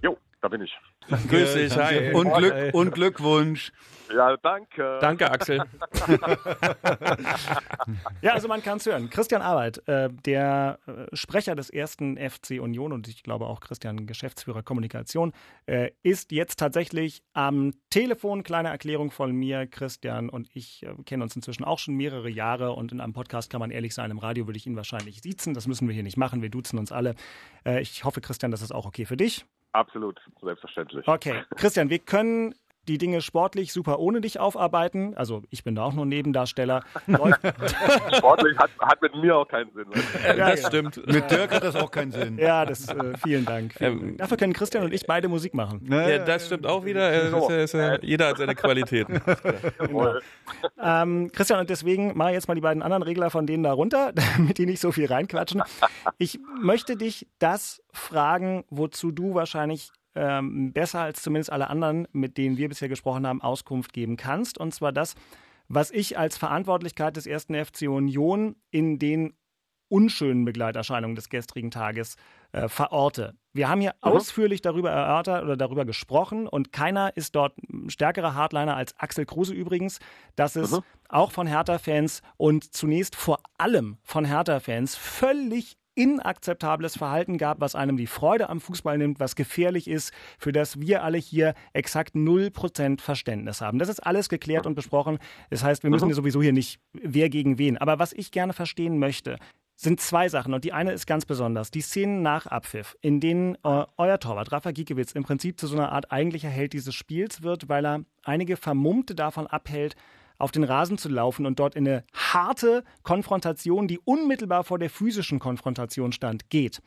Jo, da bin ich. Grüß dich, hi. Und, Glück, Hi. und Glückwunsch. Ja, danke. Danke, Axel. Ja, also man kann es hören. Christian Arbeit, äh, der äh, Sprecher des ersten FC Union und ich glaube auch Christian Geschäftsführer Kommunikation, äh, ist jetzt tatsächlich am Telefon. Kleine Erklärung von mir. Christian und ich äh, kennen uns inzwischen auch schon mehrere Jahre und in einem Podcast kann man ehrlich sein. Im Radio würde ich ihn wahrscheinlich siezen. Das müssen wir hier nicht machen. Wir duzen uns alle. Äh, ich hoffe, Christian, das ist auch okay für dich. Absolut, selbstverständlich. Okay, Christian, wir können die Dinge sportlich super ohne dich aufarbeiten. Also ich bin da auch nur Nebendarsteller. sportlich hat, hat, mit mir auch keinen Sinn. Ja, das stimmt. Mit Dirk hat das auch keinen Sinn. Ja, das äh, vielen Dank. Vielen ähm, Dank. Dafür können Christian und ich beide Musik machen. Ja, das stimmt auch wieder. Äh, ist, äh, jeder hat seine Qualitäten. genau. ähm, Christian, und deswegen mache ich jetzt mal die beiden anderen Regler von denen da runter, damit die nicht so viel reinquatschen. Ich möchte dich das fragen, wozu du wahrscheinlich ähm, besser als zumindest alle anderen, mit denen wir bisher gesprochen haben, Auskunft geben kannst. Und zwar das, was ich als Verantwortlichkeit des ersten FC Union in den unschönen Begleiterscheinungen des gestrigen Tages äh, verorte. Wir haben hier mhm. ausführlich darüber erörtert oder darüber gesprochen und keiner ist dort stärkerer Hardliner als Axel Kruse übrigens, dass es mhm. auch von Hertha-Fans und zunächst vor allem von Hertha-Fans völlig inakzeptables Verhalten gab, was einem die Freude am Fußball nimmt, was gefährlich ist, für das wir alle hier exakt 0% Verständnis haben. Das ist alles geklärt und besprochen. Das heißt, wir müssen mhm. sowieso hier nicht wer gegen wen. Aber was ich gerne verstehen möchte, sind zwei Sachen und die eine ist ganz besonders. Die Szenen nach Abpfiff, in denen äh, euer Torwart Rafa Giekewitz im Prinzip zu so einer Art eigentlicher Held dieses Spiels wird, weil er einige Vermummte davon abhält, auf den Rasen zu laufen und dort in eine harte Konfrontation, die unmittelbar vor der physischen Konfrontation stand, geht.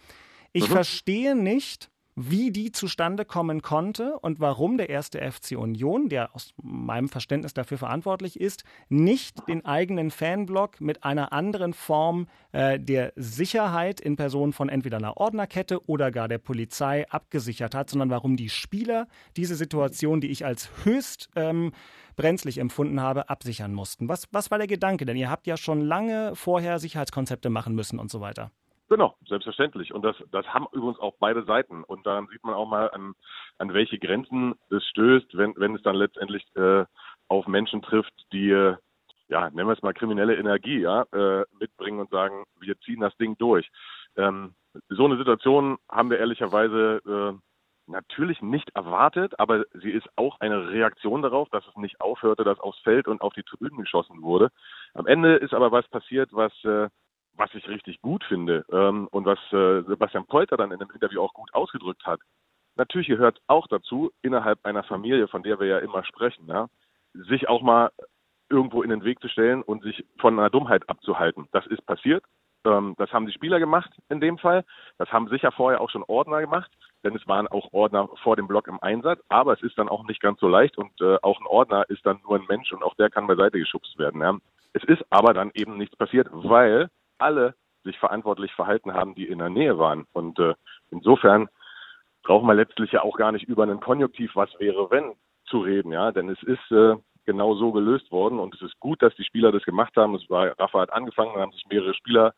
Ich mhm. verstehe nicht, wie die zustande kommen konnte und warum der erste FC Union, der aus meinem Verständnis dafür verantwortlich ist, nicht den eigenen Fanblock mit einer anderen Form äh, der Sicherheit in Person von entweder einer Ordnerkette oder gar der Polizei abgesichert hat, sondern warum die Spieler diese Situation, die ich als höchst ähm, brenzlig empfunden habe, absichern mussten. Was, was war der Gedanke? Denn ihr habt ja schon lange vorher Sicherheitskonzepte machen müssen und so weiter. Genau, selbstverständlich. Und das, das haben übrigens auch beide Seiten. Und daran sieht man auch mal, an, an welche Grenzen es stößt, wenn, wenn es dann letztendlich äh, auf Menschen trifft, die, ja, nennen wir es mal kriminelle Energie, ja, äh, mitbringen und sagen, wir ziehen das Ding durch. Ähm, so eine Situation haben wir ehrlicherweise äh, natürlich nicht erwartet, aber sie ist auch eine Reaktion darauf, dass es nicht aufhörte, dass aufs Feld und auf die Tribünen geschossen wurde. Am Ende ist aber was passiert, was äh, was ich richtig gut finde ähm, und was äh, Sebastian Polter dann in dem Interview auch gut ausgedrückt hat. Natürlich gehört auch dazu, innerhalb einer Familie, von der wir ja immer sprechen, ja, sich auch mal irgendwo in den Weg zu stellen und sich von einer Dummheit abzuhalten. Das ist passiert. Ähm, das haben die Spieler gemacht in dem Fall. Das haben sicher vorher auch schon Ordner gemacht denn es waren auch Ordner vor dem Block im Einsatz, aber es ist dann auch nicht ganz so leicht und äh, auch ein Ordner ist dann nur ein Mensch und auch der kann beiseite geschubst werden. Ja. Es ist aber dann eben nichts passiert, weil alle sich verantwortlich verhalten haben, die in der Nähe waren. Und äh, insofern brauchen wir letztlich ja auch gar nicht über einen Konjunktiv, was wäre, wenn, zu reden, ja, denn es ist äh, genau so gelöst worden und es ist gut, dass die Spieler das gemacht haben. Es war, Rafa hat angefangen, dann haben sich mehrere Spieler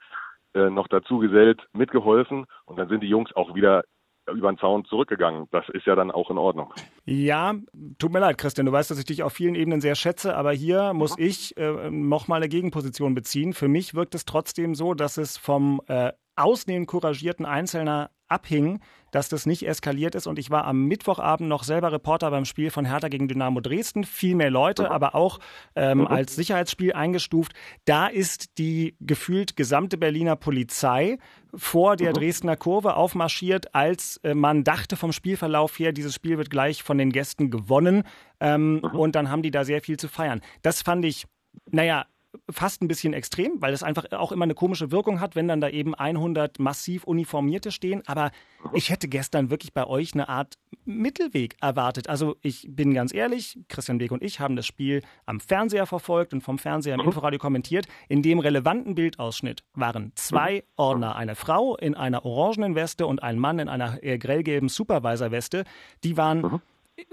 äh, noch dazu gesellt, mitgeholfen und dann sind die Jungs auch wieder über den Zaun zurückgegangen. Das ist ja dann auch in Ordnung. Ja, tut mir leid, Christian. Du weißt, dass ich dich auf vielen Ebenen sehr schätze, aber hier muss ich äh, nochmal eine Gegenposition beziehen. Für mich wirkt es trotzdem so, dass es vom äh, Ausnehmen couragierten Einzelner abhing, dass das nicht eskaliert ist. Und ich war am Mittwochabend noch selber Reporter beim Spiel von Hertha gegen Dynamo Dresden. Viel mehr Leute, mhm. aber auch ähm, mhm. als Sicherheitsspiel eingestuft. Da ist die gefühlt gesamte Berliner Polizei vor der mhm. Dresdner Kurve aufmarschiert, als äh, man dachte vom Spielverlauf her, dieses Spiel wird gleich von den Gästen gewonnen. Ähm, und dann haben die da sehr viel zu feiern. Das fand ich, naja, fast ein bisschen extrem, weil es einfach auch immer eine komische Wirkung hat, wenn dann da eben 100 massiv Uniformierte stehen. Aber ich hätte gestern wirklich bei euch eine Art Mittelweg erwartet. Also ich bin ganz ehrlich, Christian Weg und ich haben das Spiel am Fernseher verfolgt und vom Fernseher im mhm. Inforadio kommentiert. In dem relevanten Bildausschnitt waren zwei mhm. Ordner, eine Frau in einer orangenen Weste und ein Mann in einer äh, grellgelben Supervisor-Weste. Die waren mhm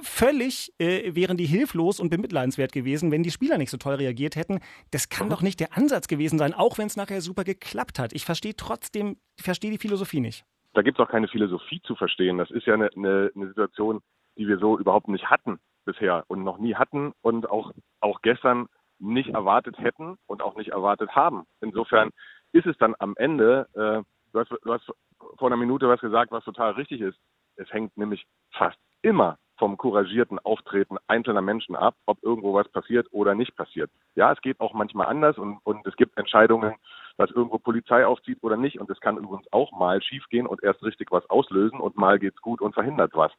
völlig äh, wären die hilflos und bemitleidenswert gewesen, wenn die Spieler nicht so toll reagiert hätten. Das kann doch nicht der Ansatz gewesen sein, auch wenn es nachher super geklappt hat. Ich verstehe trotzdem, ich verstehe die Philosophie nicht. Da gibt es auch keine Philosophie zu verstehen. Das ist ja eine, eine, eine Situation, die wir so überhaupt nicht hatten bisher und noch nie hatten und auch, auch gestern nicht erwartet hätten und auch nicht erwartet haben. Insofern ist es dann am Ende, äh, du, hast, du hast vor einer Minute was gesagt, was total richtig ist. Es hängt nämlich fast immer vom couragierten Auftreten einzelner Menschen ab, ob irgendwo was passiert oder nicht passiert. Ja, es geht auch manchmal anders und, und es gibt Entscheidungen, dass irgendwo Polizei aufzieht oder nicht. Und es kann übrigens auch mal schiefgehen und erst richtig was auslösen und mal geht's gut und verhindert was.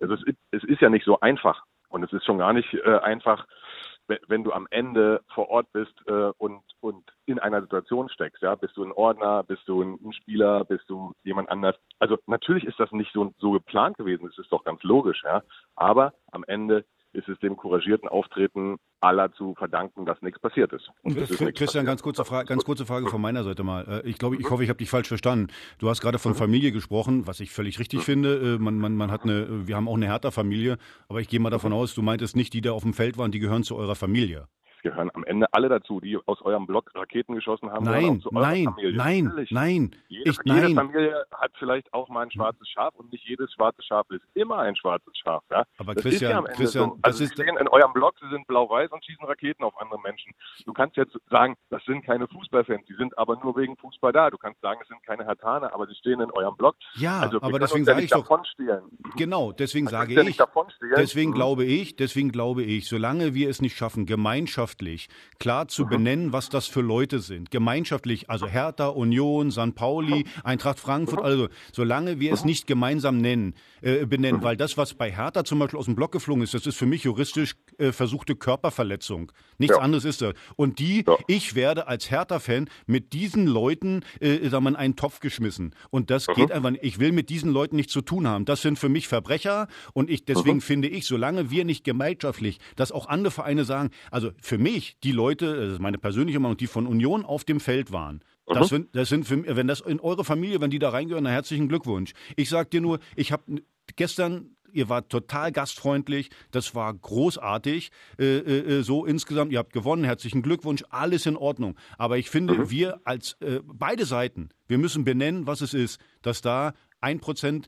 Also es, es ist ja nicht so einfach. Und es ist schon gar nicht äh, einfach, wenn du am Ende vor Ort bist äh, und, und in einer Situation steckst, ja, bist du ein Ordner, bist du ein Spieler, bist du jemand anders. Also natürlich ist das nicht so, so geplant gewesen, das ist doch ganz logisch, ja. Aber am Ende ist es dem couragierten Auftreten aller zu verdanken, dass nichts passiert ist. Und ist Christian, ganz kurze, Frage, ganz kurze Frage von meiner Seite mal. Äh, ich glaube, ich hoffe, ich habe dich falsch verstanden. Du hast gerade von mhm. Familie gesprochen, was ich völlig richtig mhm. finde. Äh, man, man, man hat eine, wir haben auch eine Hertha-Familie, aber ich gehe mal davon mhm. aus, du meintest nicht, die da auf dem Feld waren, die gehören zu eurer Familie gehören am Ende alle dazu, die aus eurem Block Raketen geschossen haben. Nein, nein, Familie. nein, Natürlich. nein. Jede, ich, jede Familie hat vielleicht auch mal ein schwarzes Schaf und nicht jedes schwarze Schaf ist immer ein schwarzes Schaf. Ja? Aber das Christian, ja Christian, so. also das ist in eurem Block, sie sind blau-weiß und schießen Raketen auf andere Menschen. Du kannst jetzt sagen, das sind keine Fußballfans, die sind aber nur wegen Fußball da. Du kannst sagen, es sind keine Hatane, aber sie stehen in eurem Block. Ja, also, aber deswegen sage ich doch. Genau, deswegen sage ich. Deswegen mhm. glaube ich, deswegen glaube ich, solange wir es nicht schaffen, gemeinschaftlich klar zu mhm. benennen, was das für Leute sind. Gemeinschaftlich, also Hertha, Union, St. Pauli, Eintracht Frankfurt, also solange wir es nicht gemeinsam nennen, äh, benennen, weil das, was bei Hertha zum Beispiel aus dem Block geflogen ist, das ist für mich juristisch äh, versuchte Körperverletzung. Nichts ja. anderes ist das. Und die, ja. ich werde als Hertha-Fan mit diesen Leuten, äh, sagen wir, in einen Topf geschmissen. Und das mhm. geht einfach nicht. Ich will mit diesen Leuten nichts zu tun haben. Das sind für mich Verbrecher und ich, deswegen mhm. finde ich, solange wir nicht gemeinschaftlich, dass auch andere Vereine sagen, also für mich, die Leute, Leute, das ist meine persönliche Meinung, die von Union auf dem Feld waren. Das sind, das sind für, wenn das in eure Familie, wenn die da reingehören, na, herzlichen Glückwunsch. Ich sag dir nur, ich habe gestern ihr wart total gastfreundlich, das war großartig, äh, äh, äh, so insgesamt, ihr habt gewonnen, herzlichen Glückwunsch, alles in Ordnung. Aber ich finde, mhm. wir als äh, beide Seiten, wir müssen benennen, was es ist, dass da ein Prozent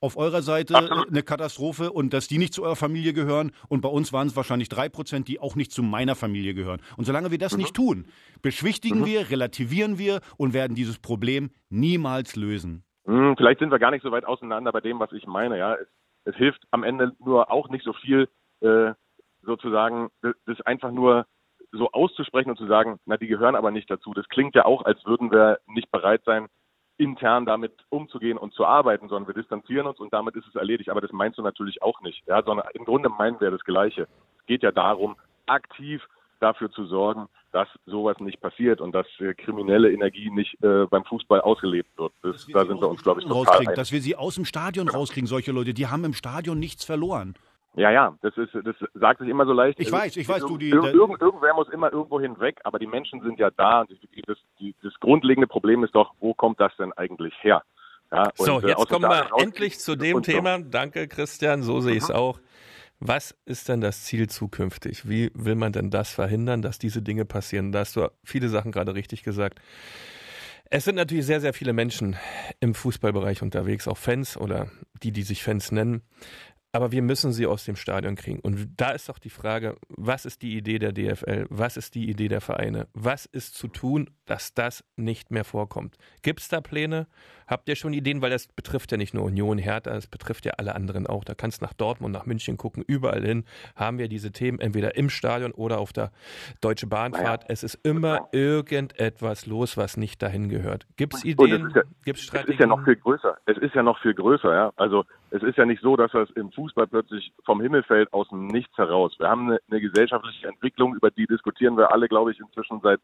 auf eurer Seite Absolut. eine Katastrophe und dass die nicht zu eurer Familie gehören. Und bei uns waren es wahrscheinlich drei Prozent, die auch nicht zu meiner Familie gehören. Und solange wir das mhm. nicht tun, beschwichtigen mhm. wir, relativieren wir und werden dieses Problem niemals lösen. Hm, vielleicht sind wir gar nicht so weit auseinander bei dem, was ich meine. Ja, es, es hilft am Ende nur auch nicht so viel, äh, sozusagen, das einfach nur so auszusprechen und zu sagen, na, die gehören aber nicht dazu. Das klingt ja auch, als würden wir nicht bereit sein, intern damit umzugehen und zu arbeiten, sondern wir distanzieren uns und damit ist es erledigt. Aber das meinst du natürlich auch nicht, ja, sondern im Grunde meinen wir das Gleiche. Es geht ja darum, aktiv dafür zu sorgen, dass sowas nicht passiert und dass äh, kriminelle Energie nicht äh, beim Fußball ausgelebt wird. Das, da sind wir uns, glaube ich, total einig. Dass wir sie aus dem Stadion rauskriegen, solche Leute, die haben im Stadion nichts verloren. Ja, ja, das ist, das sagt sich immer so leicht. Ich weiß, ich weiß, du die. Irgend, irgendwer muss immer irgendwo hinweg, aber die Menschen sind ja da. Und das, das grundlegende Problem ist doch, wo kommt das denn eigentlich her? Ja, und, so, äh, jetzt kommen wir endlich zu dem Thema. So. Danke, Christian. So sehe ich es mhm. auch. Was ist denn das Ziel zukünftig? Wie will man denn das verhindern, dass diese Dinge passieren? Da hast du viele Sachen gerade richtig gesagt. Es sind natürlich sehr, sehr viele Menschen im Fußballbereich unterwegs, auch Fans oder die, die sich Fans nennen. Aber wir müssen sie aus dem Stadion kriegen. Und da ist doch die Frage, was ist die Idee der DFL? Was ist die Idee der Vereine? Was ist zu tun, dass das nicht mehr vorkommt? Gibt es da Pläne? Habt ihr schon Ideen? Weil das betrifft ja nicht nur Union, Hertha, das betrifft ja alle anderen auch. Da kannst du nach Dortmund, nach München gucken. Überall hin haben wir diese Themen, entweder im Stadion oder auf der Deutsche Bahnfahrt. Es ist immer irgendetwas los, was nicht dahin gehört. Gibt es Ideen? Ja, Gibt es Strategien? Es ist ja noch viel größer. Es ist ja noch viel größer, ja. Also es ist ja nicht so, dass das im Fußball plötzlich vom Himmel fällt aus dem Nichts heraus. Wir haben eine, eine gesellschaftliche Entwicklung, über die diskutieren wir alle, glaube ich, inzwischen seit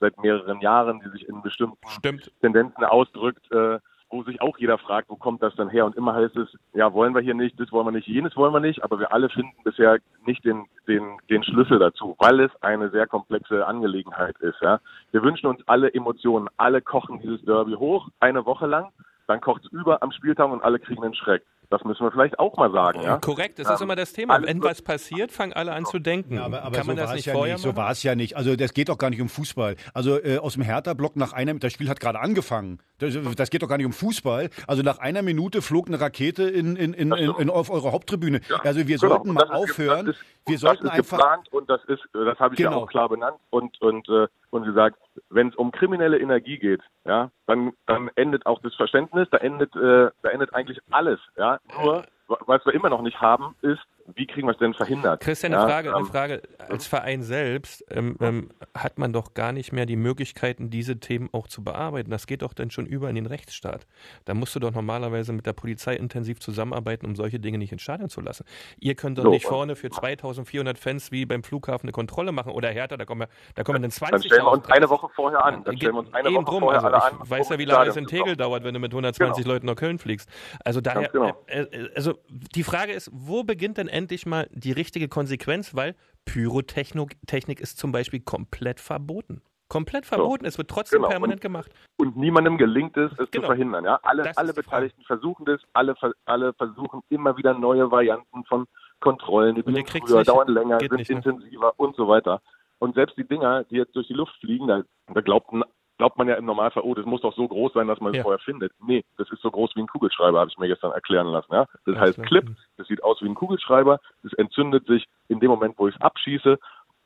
seit mehreren Jahren, die sich in bestimmten Stimmt. Tendenzen ausdrückt, äh, wo sich auch jeder fragt, wo kommt das denn her? Und immer heißt es, ja, wollen wir hier nicht, das wollen wir nicht, jenes wollen wir nicht, aber wir alle finden bisher nicht den, den, den Schlüssel dazu, weil es eine sehr komplexe Angelegenheit ist. Ja. Wir wünschen uns alle Emotionen, alle kochen dieses Derby hoch, eine Woche lang, dann kocht es über am Spieltag und alle kriegen einen Schreck. Das müssen wir vielleicht auch mal sagen. Ja? Korrekt, das ist immer das Thema. Wenn was passiert, fangen alle an zu denken. Ja, aber, aber Kann so man das nicht ja vorher nicht, So war es ja nicht. Also das geht doch gar nicht um Fußball. Also äh, aus dem Hertha-Block nach einem, das Spiel hat gerade angefangen. Das, das, geht doch gar nicht um Fußball. Also nach einer Minute flog eine Rakete in, in, in, in, in auf eure Haupttribüne. Ja, also wir genau. sollten mal aufhören. Ist, wir sollten einfach geplant und das ist, das habe ich genau. ja auch klar benannt und und äh, und gesagt, wenn es um kriminelle Energie geht, ja, dann dann endet auch das Verständnis, da endet äh, da endet eigentlich alles, ja. Nur was wir immer noch nicht haben, ist wie kriegen wir es denn verhindert? Christian, eine Frage, eine ähm, Frage. Als Verein selbst ähm, ähm, hat man doch gar nicht mehr die Möglichkeiten, diese Themen auch zu bearbeiten. Das geht doch dann schon über in den Rechtsstaat. Da musst du doch normalerweise mit der Polizei intensiv zusammenarbeiten, um solche Dinge nicht ins Stadion zu lassen. Ihr könnt doch so, nicht vorne für 2400 Fans wie beim Flughafen eine Kontrolle machen oder härter, da kommen wir, da kommen dann 20 Dann stellen wir uns eine Woche vorher an. Dann stellen wir uns eine Woche drum, vorher also alle ich an. weiß ja, wie lange es in Tegel dauert, wenn du mit 120 genau. Leuten nach Köln fliegst. Also daher, genau. äh, äh, also die Frage ist, wo beginnt denn endlich mal die richtige Konsequenz? Weil Pyrotechnik Technik ist zum Beispiel komplett verboten. Komplett verboten, so. es wird trotzdem genau. permanent und, gemacht. Und niemandem gelingt es, es genau. zu verhindern. Ja? Alle, alle Beteiligten versuchen das, alle, alle versuchen immer wieder neue Varianten von Kontrollen, die sind früher, dauern länger, sind nicht, ne? intensiver ne? und so weiter. Und selbst die Dinger, die jetzt durch die Luft fliegen, da, da glaubt, glaubt man ja im Normalfall, oh, das muss doch so groß sein, dass man es ja. vorher findet. Nee, das ist so groß wie ein Kugelschreiber, habe ich mir gestern erklären lassen. Ja? Das ja, heißt. Clip, das sieht aus wie ein Kugelschreiber, das entzündet sich in dem Moment, wo ich es abschieße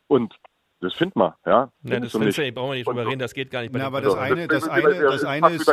und das findet man, ja. ja das findest du, brauchen wir nicht drüber reden, das geht gar nicht. Bei Na, aber das eine, das, eine, das eine ist,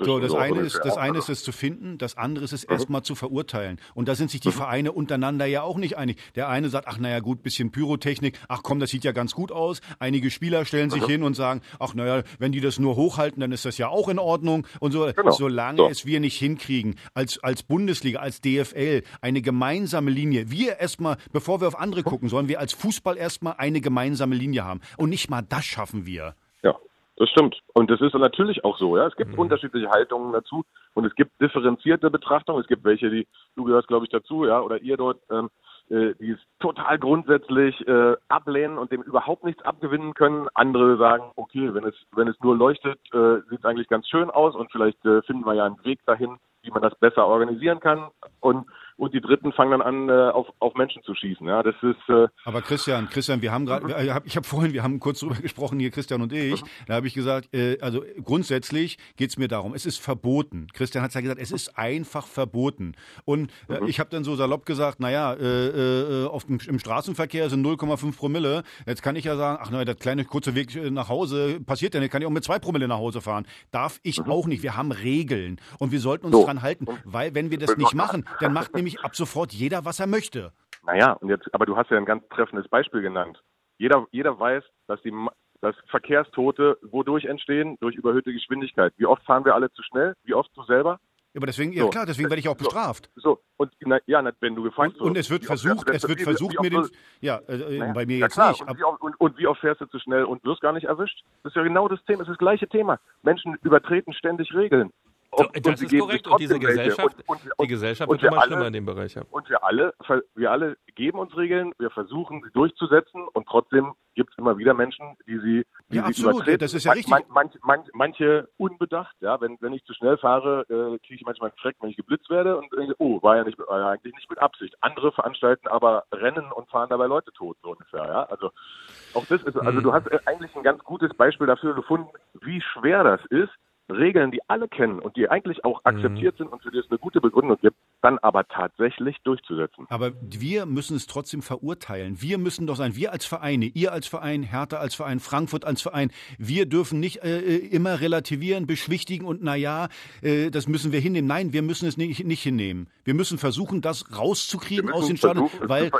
so, das eine ist, das eine ist es zu finden, das andere ist es mhm. erstmal zu verurteilen. Und da sind sich die mhm. Vereine untereinander ja auch nicht einig. Der eine sagt, ach naja gut, bisschen Pyrotechnik, ach komm, das sieht ja ganz gut aus. Einige Spieler stellen sich mhm. hin und sagen, ach naja, wenn die das nur hochhalten, dann ist das ja auch in Ordnung. Und so, genau. solange so. es wir nicht hinkriegen, als, als Bundesliga, als DFL, eine gemeinsame Linie, wir erstmal, bevor wir auf andere gucken, sollen wir als Fußball erstmal eine gemeinsame gemeinsame Linie haben. Und nicht mal das schaffen wir. Ja, das stimmt. Und das ist natürlich auch so. Ja, es gibt mhm. unterschiedliche Haltungen dazu und es gibt differenzierte Betrachtungen. Es gibt welche, die du gehörst, glaube ich, dazu, ja, oder ihr dort. Ähm, äh, die es total grundsätzlich äh, ablehnen und dem überhaupt nichts abgewinnen können. Andere sagen, okay, wenn es wenn es nur leuchtet, äh, sieht es eigentlich ganz schön aus und vielleicht äh, finden wir ja einen Weg dahin, wie man das besser organisieren kann. Und und die Dritten fangen dann an, äh, auf, auf Menschen zu schießen. Ja, das ist. Äh Aber Christian, Christian, wir haben gerade, mhm. ich habe vorhin, wir haben kurz drüber gesprochen hier, Christian und ich. Da habe ich gesagt, äh, also grundsätzlich geht es mir darum, es ist verboten. Christian hat ja gesagt, es ist einfach verboten. Und äh, mhm. ich habe dann so salopp gesagt, naja, äh, äh, auf dem, im Straßenverkehr sind 0,5 Promille. Jetzt kann ich ja sagen, ach naja, der kleine kurze Weg äh, nach Hause passiert ja nicht, kann ich auch mit zwei Promille nach Hause fahren. Darf ich mhm. auch nicht. Wir haben Regeln und wir sollten uns so. dran halten, weil wenn wir das nicht machen, dann macht nämlich nämlich ab sofort jeder, was er möchte. Naja, und jetzt, aber du hast ja ein ganz treffendes Beispiel genannt. Jeder, jeder weiß, dass die dass Verkehrstote wodurch entstehen? Durch überhöhte Geschwindigkeit. Wie oft fahren wir alle zu schnell? Wie oft du selber? Ja, aber deswegen, so. ja klar, deswegen werde ich auch bestraft. So, so. und na, ja, wenn du gefahren und, und es wird versucht, es wird versucht, mir den, ja, äh, naja, bei mir ja jetzt klar. nicht. Und wie, oft, und, und wie, oft, fährst du zu schnell und wirst gar nicht erwischt? Das ist ja genau das Thema, das ist das gleiche Thema. Menschen übertreten ständig Regeln. So, das ist korrekt. Und diese Gesellschaft, und, und, die Gesellschaft wird immer alle, schlimmer in dem Bereich. Ja. Und wir alle, wir alle geben uns Regeln, wir versuchen sie durchzusetzen und trotzdem gibt es immer wieder Menschen, die sie, die ja, sie absolut, übertreten. Das ist ja richtig. Man, man, man, manche unbedacht, ja, wenn, wenn ich zu schnell fahre, äh, kriege ich manchmal einen Schreck, wenn ich geblitzt werde und denke, oh, war ja, nicht, war ja eigentlich nicht mit Absicht. Andere veranstalten aber Rennen und fahren dabei Leute tot, so ungefähr, ja. Also auch das ist, also hm. du hast äh, eigentlich ein ganz gutes Beispiel dafür gefunden, wie schwer das ist, Regeln, die alle kennen und die eigentlich auch mhm. akzeptiert sind und für die es eine gute Begründung gibt, dann aber tatsächlich durchzusetzen. Aber wir müssen es trotzdem verurteilen. Wir müssen doch sein, wir als Vereine, ihr als Verein, Hertha als Verein, Frankfurt als Verein, wir dürfen nicht äh, äh immer relativieren, beschwichtigen und naja, äh, das müssen wir hinnehmen. Nein, wir müssen es nicht, nicht hinnehmen. Wir müssen versuchen, das rauszukriegen aus den Stadien, weil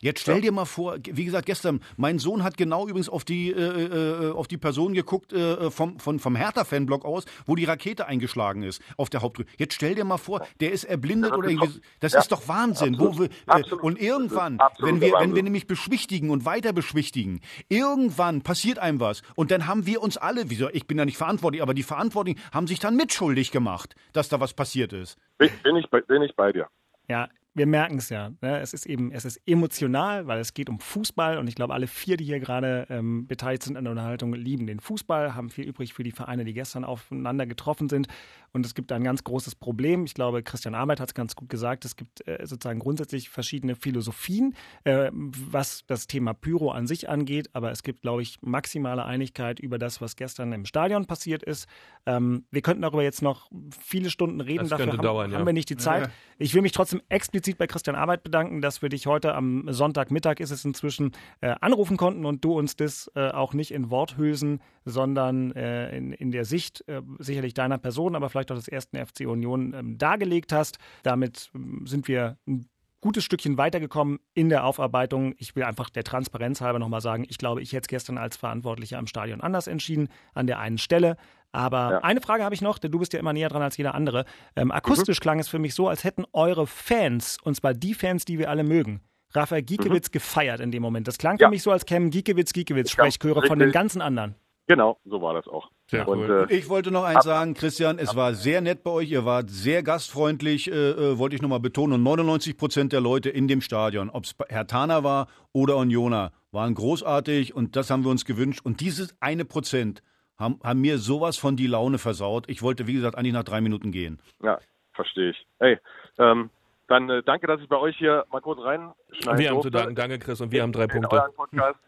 jetzt stell ja. dir mal vor, wie gesagt, gestern, mein Sohn hat genau übrigens auf die, äh, äh, auf die Person geguckt äh, vom, vom, vom Hertha-Fanblock aus, wo die Rakete eingeschlagen ist auf der Hauptbrücke. Jetzt stell dir mal vor, der ist erblindet oder irgendwie. Das ja, ist doch Wahnsinn. Absolut, wir, äh, und irgendwann, wenn wir, wenn wir nämlich beschwichtigen und weiter beschwichtigen, irgendwann passiert einem was. Und dann haben wir uns alle, wieso, ich bin ja nicht verantwortlich, aber die Verantwortlichen haben sich dann mitschuldig gemacht, dass da was passiert ist. Bin, bin ich, bei, bin ich bei dir. Ja, wir merken es ja. Ne? Es ist eben, es ist emotional, weil es geht um Fußball und ich glaube, alle vier, die hier gerade ähm, beteiligt sind an der Unterhaltung, lieben den Fußball, haben viel übrig für die Vereine, die gestern aufeinander getroffen sind. Und es gibt ein ganz großes Problem. Ich glaube, Christian Arbeit hat es ganz gut gesagt. Es gibt äh, sozusagen grundsätzlich verschiedene Philosophien, äh, was das Thema Pyro an sich angeht. Aber es gibt, glaube ich, maximale Einigkeit über das, was gestern im Stadion passiert ist. Ähm, wir könnten darüber jetzt noch viele Stunden reden. Das Dafür haben, dauern, haben wir nicht die Zeit. Ja. Ich will mich trotzdem explizit bei Christian Arbeit bedanken, dass wir dich heute am Sonntagmittag ist es inzwischen äh, anrufen konnten und du uns das äh, auch nicht in Worthülsen, sondern äh, in, in der Sicht äh, sicherlich deiner Person, aber vielleicht auch des ersten FC Union ähm, dargelegt hast. Damit ähm, sind wir ein gutes Stückchen weitergekommen in der Aufarbeitung. Ich will einfach der Transparenz halber nochmal sagen, ich glaube, ich hätte es gestern als Verantwortlicher am Stadion anders entschieden, an der einen Stelle. Aber ja. eine Frage habe ich noch, denn du bist ja immer näher dran als jeder andere. Ähm, akustisch mhm. klang es für mich so, als hätten eure Fans, und zwar die Fans, die wir alle mögen, Rafael Giekewitz mhm. gefeiert in dem Moment. Das klang ja. für mich so, als kämen Giekewitz, Giekewitz Sprechchöre von den ganzen anderen. Genau, so war das auch. Sehr und, cool. äh, ich wollte noch eins sagen, Christian, es war sehr nett bei euch, ihr wart sehr gastfreundlich, äh, äh wollte ich nochmal betonen. Und 99 Prozent der Leute in dem Stadion, ob es Herr Tana war oder Uniona, waren großartig und das haben wir uns gewünscht. Und dieses eine Prozent haben, haben mir sowas von die Laune versaut. Ich wollte, wie gesagt, eigentlich nach drei Minuten gehen. Ja, verstehe ich. Hey, ähm, dann äh, danke, dass ich bei euch hier mal kurz reinschneide. Wir haben zu danken, danke Chris, und wir haben drei Punkte.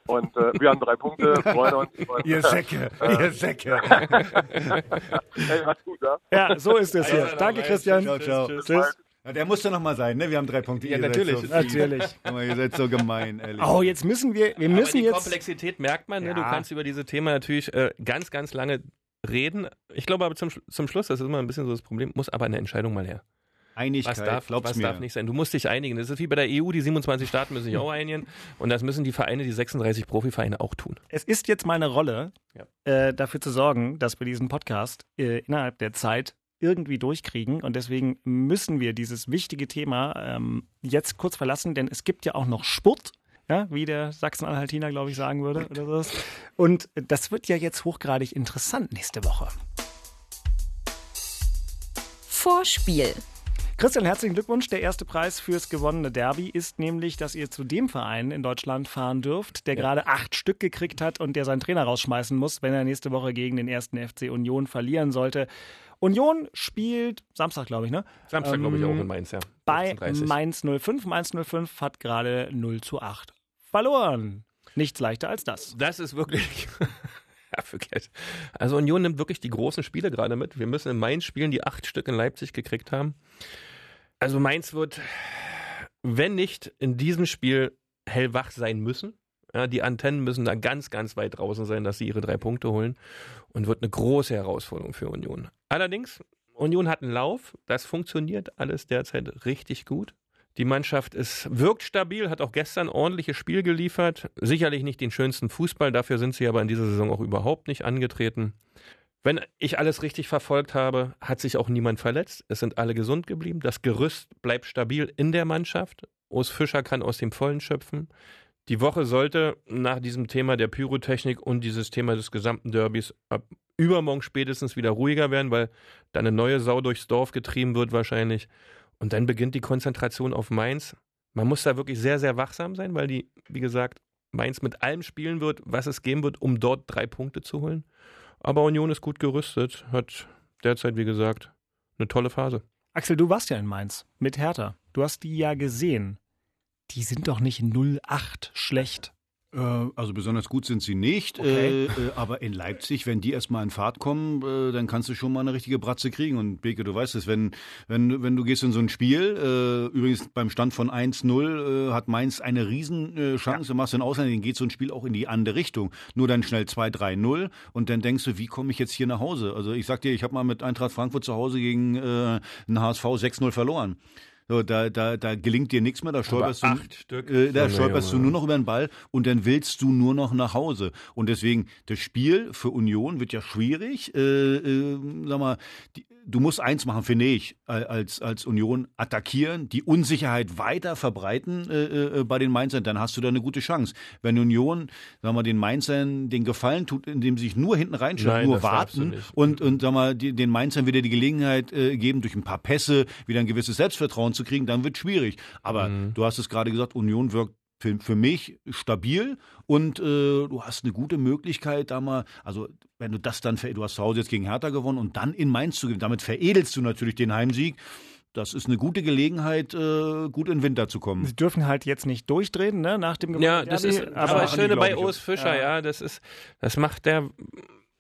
Und äh, wir haben drei Punkte, freuen uns. Und, ihr Säcke, äh, ihr Säcke. hey, macht's gut, ja? Ja, so ist es hier. danke, Christian. Ciao, ciao. Tschüss. Tschüss. Ja, der musste noch mal sein, ne? Wir haben drei Punkte. Ja, ihr natürlich, so natürlich. ihr seid so gemein, ehrlich. Oh, jetzt müssen wir, wir müssen Aber die jetzt. Komplexität merkt man, ne? Du kannst über diese Themen natürlich äh, ganz, ganz lange reden. Ich glaube aber zum, zum Schluss, das ist immer ein bisschen so das Problem, muss aber eine Entscheidung mal her. Einigkeit, was darf, was mir. darf nicht sein. Du musst dich einigen. Das ist wie bei der EU, die 27 Staaten müssen sich auch einigen. Und das müssen die Vereine, die 36 Profivereine auch tun. Es ist jetzt meine Rolle, ja. äh, dafür zu sorgen, dass wir diesen Podcast äh, innerhalb der Zeit irgendwie durchkriegen. Und deswegen müssen wir dieses wichtige Thema ähm, jetzt kurz verlassen, denn es gibt ja auch noch Sport. Ja, wie der Sachsen-Anhaltiner, glaube ich, sagen würde. Oder so. Und das wird ja jetzt hochgradig interessant nächste Woche. Vorspiel. Christian, herzlichen Glückwunsch. Der erste Preis fürs gewonnene Derby ist nämlich, dass ihr zu dem Verein in Deutschland fahren dürft, der ja. gerade acht Stück gekriegt hat und der seinen Trainer rausschmeißen muss, wenn er nächste Woche gegen den ersten FC Union verlieren sollte. Union spielt Samstag, glaube ich, ne? Samstag, ähm, glaube ich, auch in Mainz, ja. Bei Mainz 05. Mainz 05 hat gerade 0 zu 8 verloren. Nichts leichter als das. Das ist wirklich. ja, verkehrt. Also Union nimmt wirklich die großen Spiele gerade mit. Wir müssen in Mainz spielen, die acht Stück in Leipzig gekriegt haben. Also Mainz wird, wenn nicht in diesem Spiel hellwach sein müssen. Ja, die Antennen müssen da ganz, ganz weit draußen sein, dass sie ihre drei Punkte holen und wird eine große Herausforderung für Union. Allerdings, Union hat einen Lauf, das funktioniert alles derzeit richtig gut. Die Mannschaft ist, wirkt stabil, hat auch gestern ordentliches Spiel geliefert. Sicherlich nicht den schönsten Fußball, dafür sind sie aber in dieser Saison auch überhaupt nicht angetreten. Wenn ich alles richtig verfolgt habe, hat sich auch niemand verletzt. Es sind alle gesund geblieben. Das Gerüst bleibt stabil in der Mannschaft. Urs Fischer kann aus dem Vollen schöpfen. Die Woche sollte nach diesem Thema der Pyrotechnik und dieses Thema des gesamten Derbys ab übermorgen spätestens wieder ruhiger werden, weil da eine neue Sau durchs Dorf getrieben wird wahrscheinlich. Und dann beginnt die Konzentration auf Mainz. Man muss da wirklich sehr, sehr wachsam sein, weil die, wie gesagt, Mainz mit allem spielen wird, was es geben wird, um dort drei Punkte zu holen. Aber Union ist gut gerüstet, hat derzeit, wie gesagt, eine tolle Phase. Axel, du warst ja in Mainz mit Hertha. Du hast die ja gesehen. Die sind doch nicht 08 schlecht. Äh, also besonders gut sind sie nicht, okay. äh, äh, aber in Leipzig, wenn die erstmal in Fahrt kommen, äh, dann kannst du schon mal eine richtige Bratze kriegen. Und Beke, du weißt es, wenn, wenn, wenn du gehst in so ein Spiel, äh, übrigens beim Stand von 1-0 hat Mainz eine Riesenchance, ja. du machst den Ausland, dann geht so ein Spiel auch in die andere Richtung. Nur dann schnell 2-3-0 und dann denkst du, wie komme ich jetzt hier nach Hause? Also ich sag dir, ich habe mal mit Eintracht Frankfurt zu Hause gegen äh, den HSV 6-0 verloren. So, da, da, da gelingt dir nichts mehr, da stolperst, du, Stück äh, da stolperst du nur noch über den Ball und dann willst du nur noch nach Hause. Und deswegen, das Spiel für Union wird ja schwierig. Äh, äh, sag mal, die, du musst eins machen, finde ich, als, als Union attackieren, die Unsicherheit weiter verbreiten äh, äh, bei den Mainzern, dann hast du da eine gute Chance. Wenn Union, sag mal, den Mainzern den Gefallen tut, indem sie sich nur hinten reinstellen, nur warten und, und sag mal, die, den Mainzern wieder die Gelegenheit äh, geben, durch ein paar Pässe wieder ein gewisses Selbstvertrauen zu kriegen, dann wird es schwierig. Aber mhm. du hast es gerade gesagt, Union wirkt für, für mich stabil und äh, du hast eine gute Möglichkeit, da mal, also wenn du das dann, du hast zu Hause jetzt gegen Hertha gewonnen und dann in Mainz zu gewinnen, damit veredelst du natürlich den Heimsieg. Das ist eine gute Gelegenheit, äh, gut in den Winter zu kommen. Sie dürfen halt jetzt nicht durchdrehen, ne, nach dem Ja, das ist aber das Schöne bei Urs Fischer, ja. ja, das ist, das macht der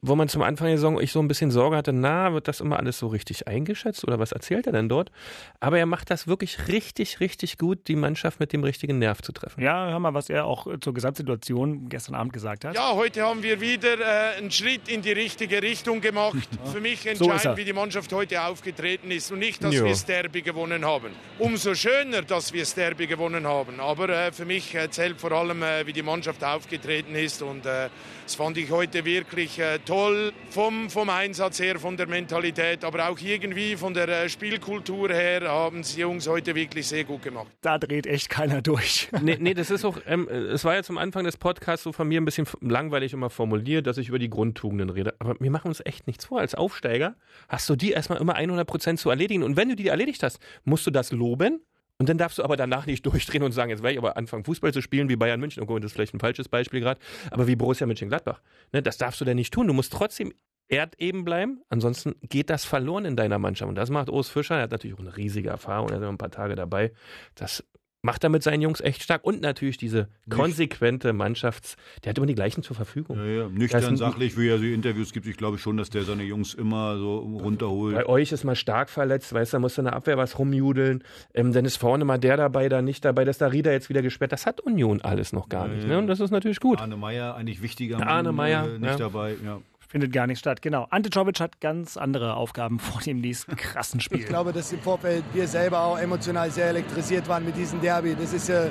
wo man zum Anfang der Saison ich so ein bisschen Sorge hatte, na, wird das immer alles so richtig eingeschätzt oder was erzählt er denn dort? Aber er macht das wirklich richtig, richtig gut, die Mannschaft mit dem richtigen Nerv zu treffen. Ja, hör mal, was er auch zur Gesamtsituation gestern Abend gesagt hat. Ja, heute haben wir wieder äh, einen Schritt in die richtige Richtung gemacht. Für mich entscheidend, so wie die Mannschaft heute aufgetreten ist und nicht, dass jo. wir das Derby gewonnen haben. Umso schöner, dass wir das Derby gewonnen haben. Aber äh, für mich äh, zählt vor allem, äh, wie die Mannschaft aufgetreten ist und äh, das fand ich heute wirklich äh, toll vom, vom Einsatz her, von der Mentalität, aber auch irgendwie von der äh, Spielkultur her haben die Jungs heute wirklich sehr gut gemacht. Da dreht echt keiner durch. nee, nee, das ist auch, ähm, es war ja zum Anfang des Podcasts so von mir ein bisschen langweilig immer formuliert, dass ich über die Grundtugenden rede. Aber wir machen uns echt nichts vor. Als Aufsteiger hast du die erstmal immer 100 Prozent zu erledigen. Und wenn du die erledigt hast, musst du das loben und dann darfst du aber danach nicht durchdrehen und sagen, jetzt werde ich aber anfangen, Fußball zu spielen wie Bayern München. Oh, das ist vielleicht ein falsches Beispiel gerade, aber wie Borussia Mönchengladbach. Ne, das darfst du denn nicht tun. Du musst trotzdem erdeben bleiben, ansonsten geht das verloren in deiner Mannschaft. Und das macht Urs Fischer, er hat natürlich auch eine riesige Erfahrung, er ist ein paar Tage dabei. Das macht er mit seinen Jungs echt stark und natürlich diese konsequente Mannschafts-, der hat immer die gleichen zur Verfügung. Ja, ja. Nüchtern, sachlich, wie er die Interviews gibt. Ich glaube schon, dass der seine Jungs immer so runterholt. Bei euch ist mal stark verletzt, weißt du, da muss in der Abwehr was rumjudeln. Ähm, dann ist vorne mal der dabei, da nicht dabei, dass da Rieder jetzt wieder gesperrt. Das hat Union alles noch gar ja, nicht. Ne? Und das ist natürlich gut. Arne Meyer, eigentlich wichtiger Mann, Arne Meyer, äh, nicht dabei. Ja findet gar nicht statt. Genau. Ante Czovic hat ganz andere Aufgaben vor dem nächsten krassen Spiel. Ich glaube, dass im Vorfeld wir selber auch emotional sehr elektrisiert waren mit diesem Derby. Das ist äh,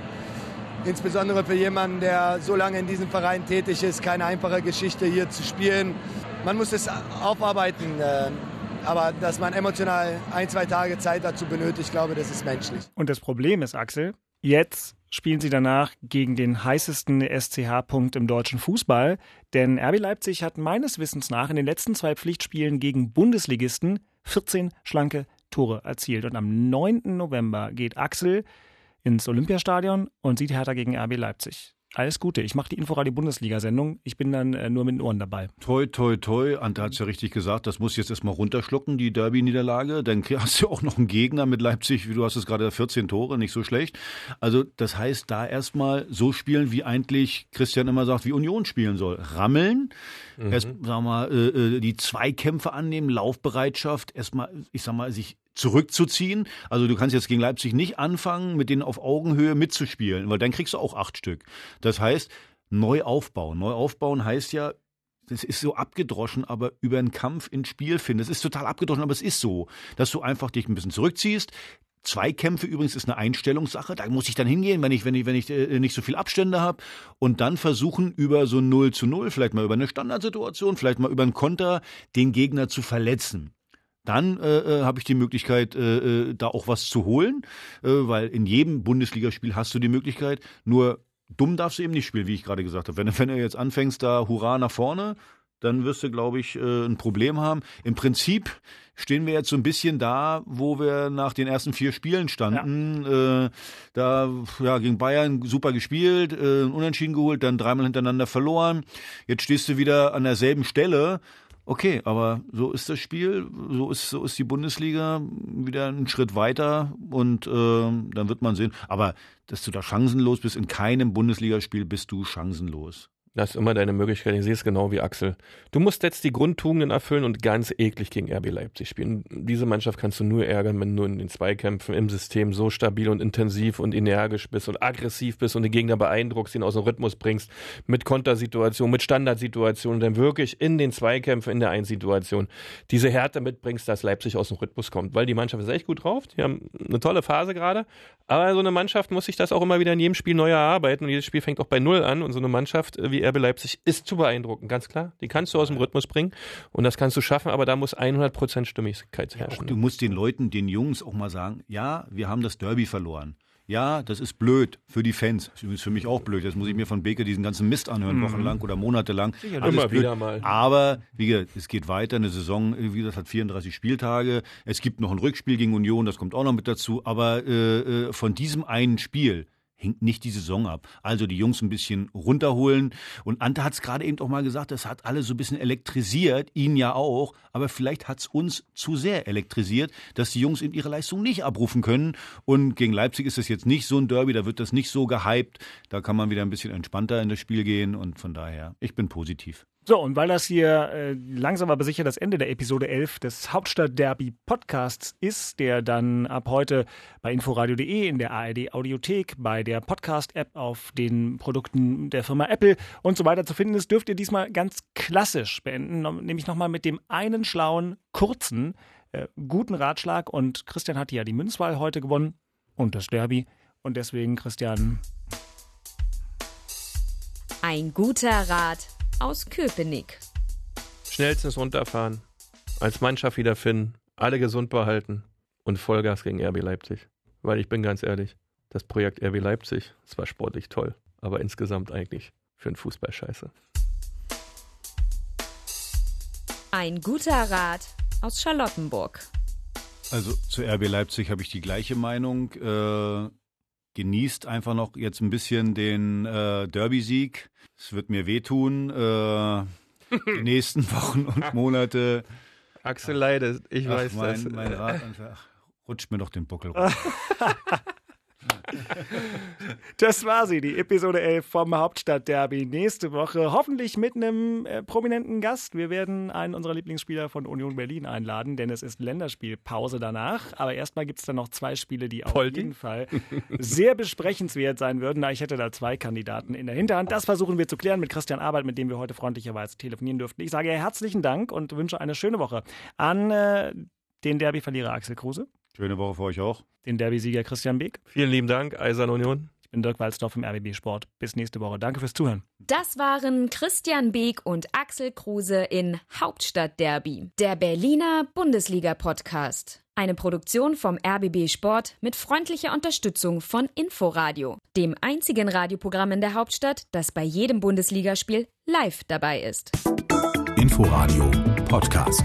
insbesondere für jemanden, der so lange in diesem Verein tätig ist, keine einfache Geschichte hier zu spielen. Man muss es aufarbeiten. Äh, aber dass man emotional ein, zwei Tage Zeit dazu benötigt, ich glaube, das ist menschlich. Und das Problem ist, Axel, jetzt spielen sie danach gegen den heißesten SCH-Punkt im deutschen Fußball. Denn RB Leipzig hat meines Wissens nach in den letzten zwei Pflichtspielen gegen Bundesligisten 14 schlanke Tore erzielt. Und am 9. November geht Axel ins Olympiastadion und sieht Hertha gegen RB Leipzig. Alles Gute. Ich mache die Inforadio-Bundesliga-Sendung. Ich bin dann äh, nur mit den Ohren dabei. Toi, toi, toi. Ante hat es ja richtig gesagt. Das muss jetzt erstmal runterschlucken, die Derby-Niederlage. Dann hast du auch noch einen Gegner mit Leipzig, wie du hast es gerade 14 Tore, nicht so schlecht. Also, das heißt, da erstmal so spielen, wie eigentlich Christian immer sagt, wie Union spielen soll. Rammeln, mhm. erst, sag mal, äh, äh die Zweikämpfe annehmen, Laufbereitschaft, erstmal, ich sag mal, sich zurückzuziehen. Also du kannst jetzt gegen Leipzig nicht anfangen, mit denen auf Augenhöhe mitzuspielen, weil dann kriegst du auch acht Stück. Das heißt, neu aufbauen. Neu aufbauen heißt ja, das ist so abgedroschen, aber über einen Kampf ins Spiel finden. Das ist total abgedroschen, aber es ist so, dass du einfach dich ein bisschen zurückziehst. Zweikämpfe übrigens ist eine Einstellungssache. Da muss ich dann hingehen, wenn ich, wenn ich, wenn ich äh, nicht so viel Abstände habe. Und dann versuchen, über so 0 zu 0, vielleicht mal über eine Standardsituation, vielleicht mal über einen Konter, den Gegner zu verletzen dann äh, äh, habe ich die Möglichkeit, äh, äh, da auch was zu holen, äh, weil in jedem Bundesligaspiel hast du die Möglichkeit. Nur dumm darfst du eben nicht spielen, wie ich gerade gesagt habe. Wenn, wenn du jetzt anfängst, da Hurra nach vorne, dann wirst du, glaube ich, äh, ein Problem haben. Im Prinzip stehen wir jetzt so ein bisschen da, wo wir nach den ersten vier Spielen standen. Ja. Äh, da ja, gegen Bayern super gespielt, äh, Unentschieden geholt, dann dreimal hintereinander verloren. Jetzt stehst du wieder an derselben Stelle Okay, aber so ist das Spiel, so ist, so ist die Bundesliga wieder einen Schritt weiter und äh, dann wird man sehen. Aber dass du da chancenlos bist, in keinem Bundesligaspiel bist du chancenlos. Das ist immer deine Möglichkeit. Ich sehe es genau wie Axel. Du musst jetzt die Grundtugenden erfüllen und ganz eklig gegen RB Leipzig spielen. Diese Mannschaft kannst du nur ärgern, wenn du in den Zweikämpfen im System so stabil und intensiv und energisch bist und aggressiv bist und den Gegner beeindruckst, ihn aus dem Rhythmus bringst, mit Kontersituationen, mit Standardsituationen, dann wirklich in den Zweikämpfen, in der Einsituation diese Härte mitbringst, dass Leipzig aus dem Rhythmus kommt. Weil die Mannschaft ist echt gut drauf. Die haben eine tolle Phase gerade. Aber so eine Mannschaft muss sich das auch immer wieder in jedem Spiel neu erarbeiten und jedes Spiel fängt auch bei Null an und so eine Mannschaft wie RB Leipzig ist zu beeindrucken, ganz klar. Die kannst du aus dem Rhythmus bringen und das kannst du schaffen, aber da muss 100% Stimmigkeit herrschen. Ja, du musst den Leuten, den Jungs auch mal sagen, ja, wir haben das Derby verloren. Ja, das ist blöd für die Fans. Das ist für mich auch blöd. Jetzt muss ich mir von Beke diesen ganzen Mist anhören, mhm. wochenlang oder monatelang. Ja, immer wieder mal. Aber, wie gesagt, es geht weiter. Eine Saison, wie gesagt, hat 34 Spieltage. Es gibt noch ein Rückspiel gegen Union, das kommt auch noch mit dazu. Aber äh, äh von diesem einen Spiel hängt nicht die Saison ab. Also die Jungs ein bisschen runterholen. Und Ante hat es gerade eben auch mal gesagt, das hat alle so ein bisschen elektrisiert, ihn ja auch. Aber vielleicht hat es uns zu sehr elektrisiert, dass die Jungs eben ihre Leistung nicht abrufen können. Und gegen Leipzig ist das jetzt nicht so ein Derby, da wird das nicht so gehypt. Da kann man wieder ein bisschen entspannter in das Spiel gehen. Und von daher, ich bin positiv. So, und weil das hier äh, langsam aber sicher das Ende der Episode 11 des Hauptstadt-Derby Podcasts ist, der dann ab heute bei inforadio.de, in der ARD Audiothek, bei der Podcast-App auf den Produkten der Firma Apple und so weiter zu finden ist, dürft ihr diesmal ganz klassisch beenden, nämlich nochmal mit dem einen schlauen, kurzen, äh, guten Ratschlag. Und Christian hat ja die Münzwahl heute gewonnen und das Derby. Und deswegen, Christian. Ein guter Rat aus Köpenick. Schnellstens runterfahren, als Mannschaft wiederfinden, alle gesund behalten und Vollgas gegen RB Leipzig. Weil ich bin ganz ehrlich, das Projekt RB Leipzig, das war sportlich toll, aber insgesamt eigentlich für den Fußball scheiße. Ein guter Rat aus Charlottenburg. Also zu RB Leipzig habe ich die gleiche Meinung. Äh, genießt einfach noch jetzt ein bisschen den äh, Derby-Sieg. Es wird mir wehtun. Äh, die nächsten Wochen und Monate. Axel leidet, ich ach, weiß mein, das. Mein Rat einfach, rutscht mir doch den Buckel runter. Das war sie, die Episode 11 vom Hauptstadtderby. Nächste Woche hoffentlich mit einem äh, prominenten Gast. Wir werden einen unserer Lieblingsspieler von Union Berlin einladen, denn es ist Länderspielpause danach. Aber erstmal gibt es dann noch zwei Spiele, die auf Poldi? jeden Fall sehr besprechenswert sein würden. Na, ich hätte da zwei Kandidaten in der Hinterhand. Das versuchen wir zu klären mit Christian Arbeit, mit dem wir heute freundlicherweise telefonieren dürften. Ich sage herzlichen Dank und wünsche eine schöne Woche an äh, den Derby-Verlierer Axel Kruse, Schöne Woche für euch auch. den Derby-Sieger Christian Beek. Vielen lieben Dank, Eisern Union. Ich bin Dirk Walzdorf vom RBB Sport. Bis nächste Woche. Danke fürs Zuhören. Das waren Christian Beek und Axel Kruse in Hauptstadtderby, der Berliner Bundesliga-Podcast. Eine Produktion vom RBB Sport mit freundlicher Unterstützung von Inforadio, dem einzigen Radioprogramm in der Hauptstadt, das bei jedem Bundesligaspiel live dabei ist. Inforadio Podcast.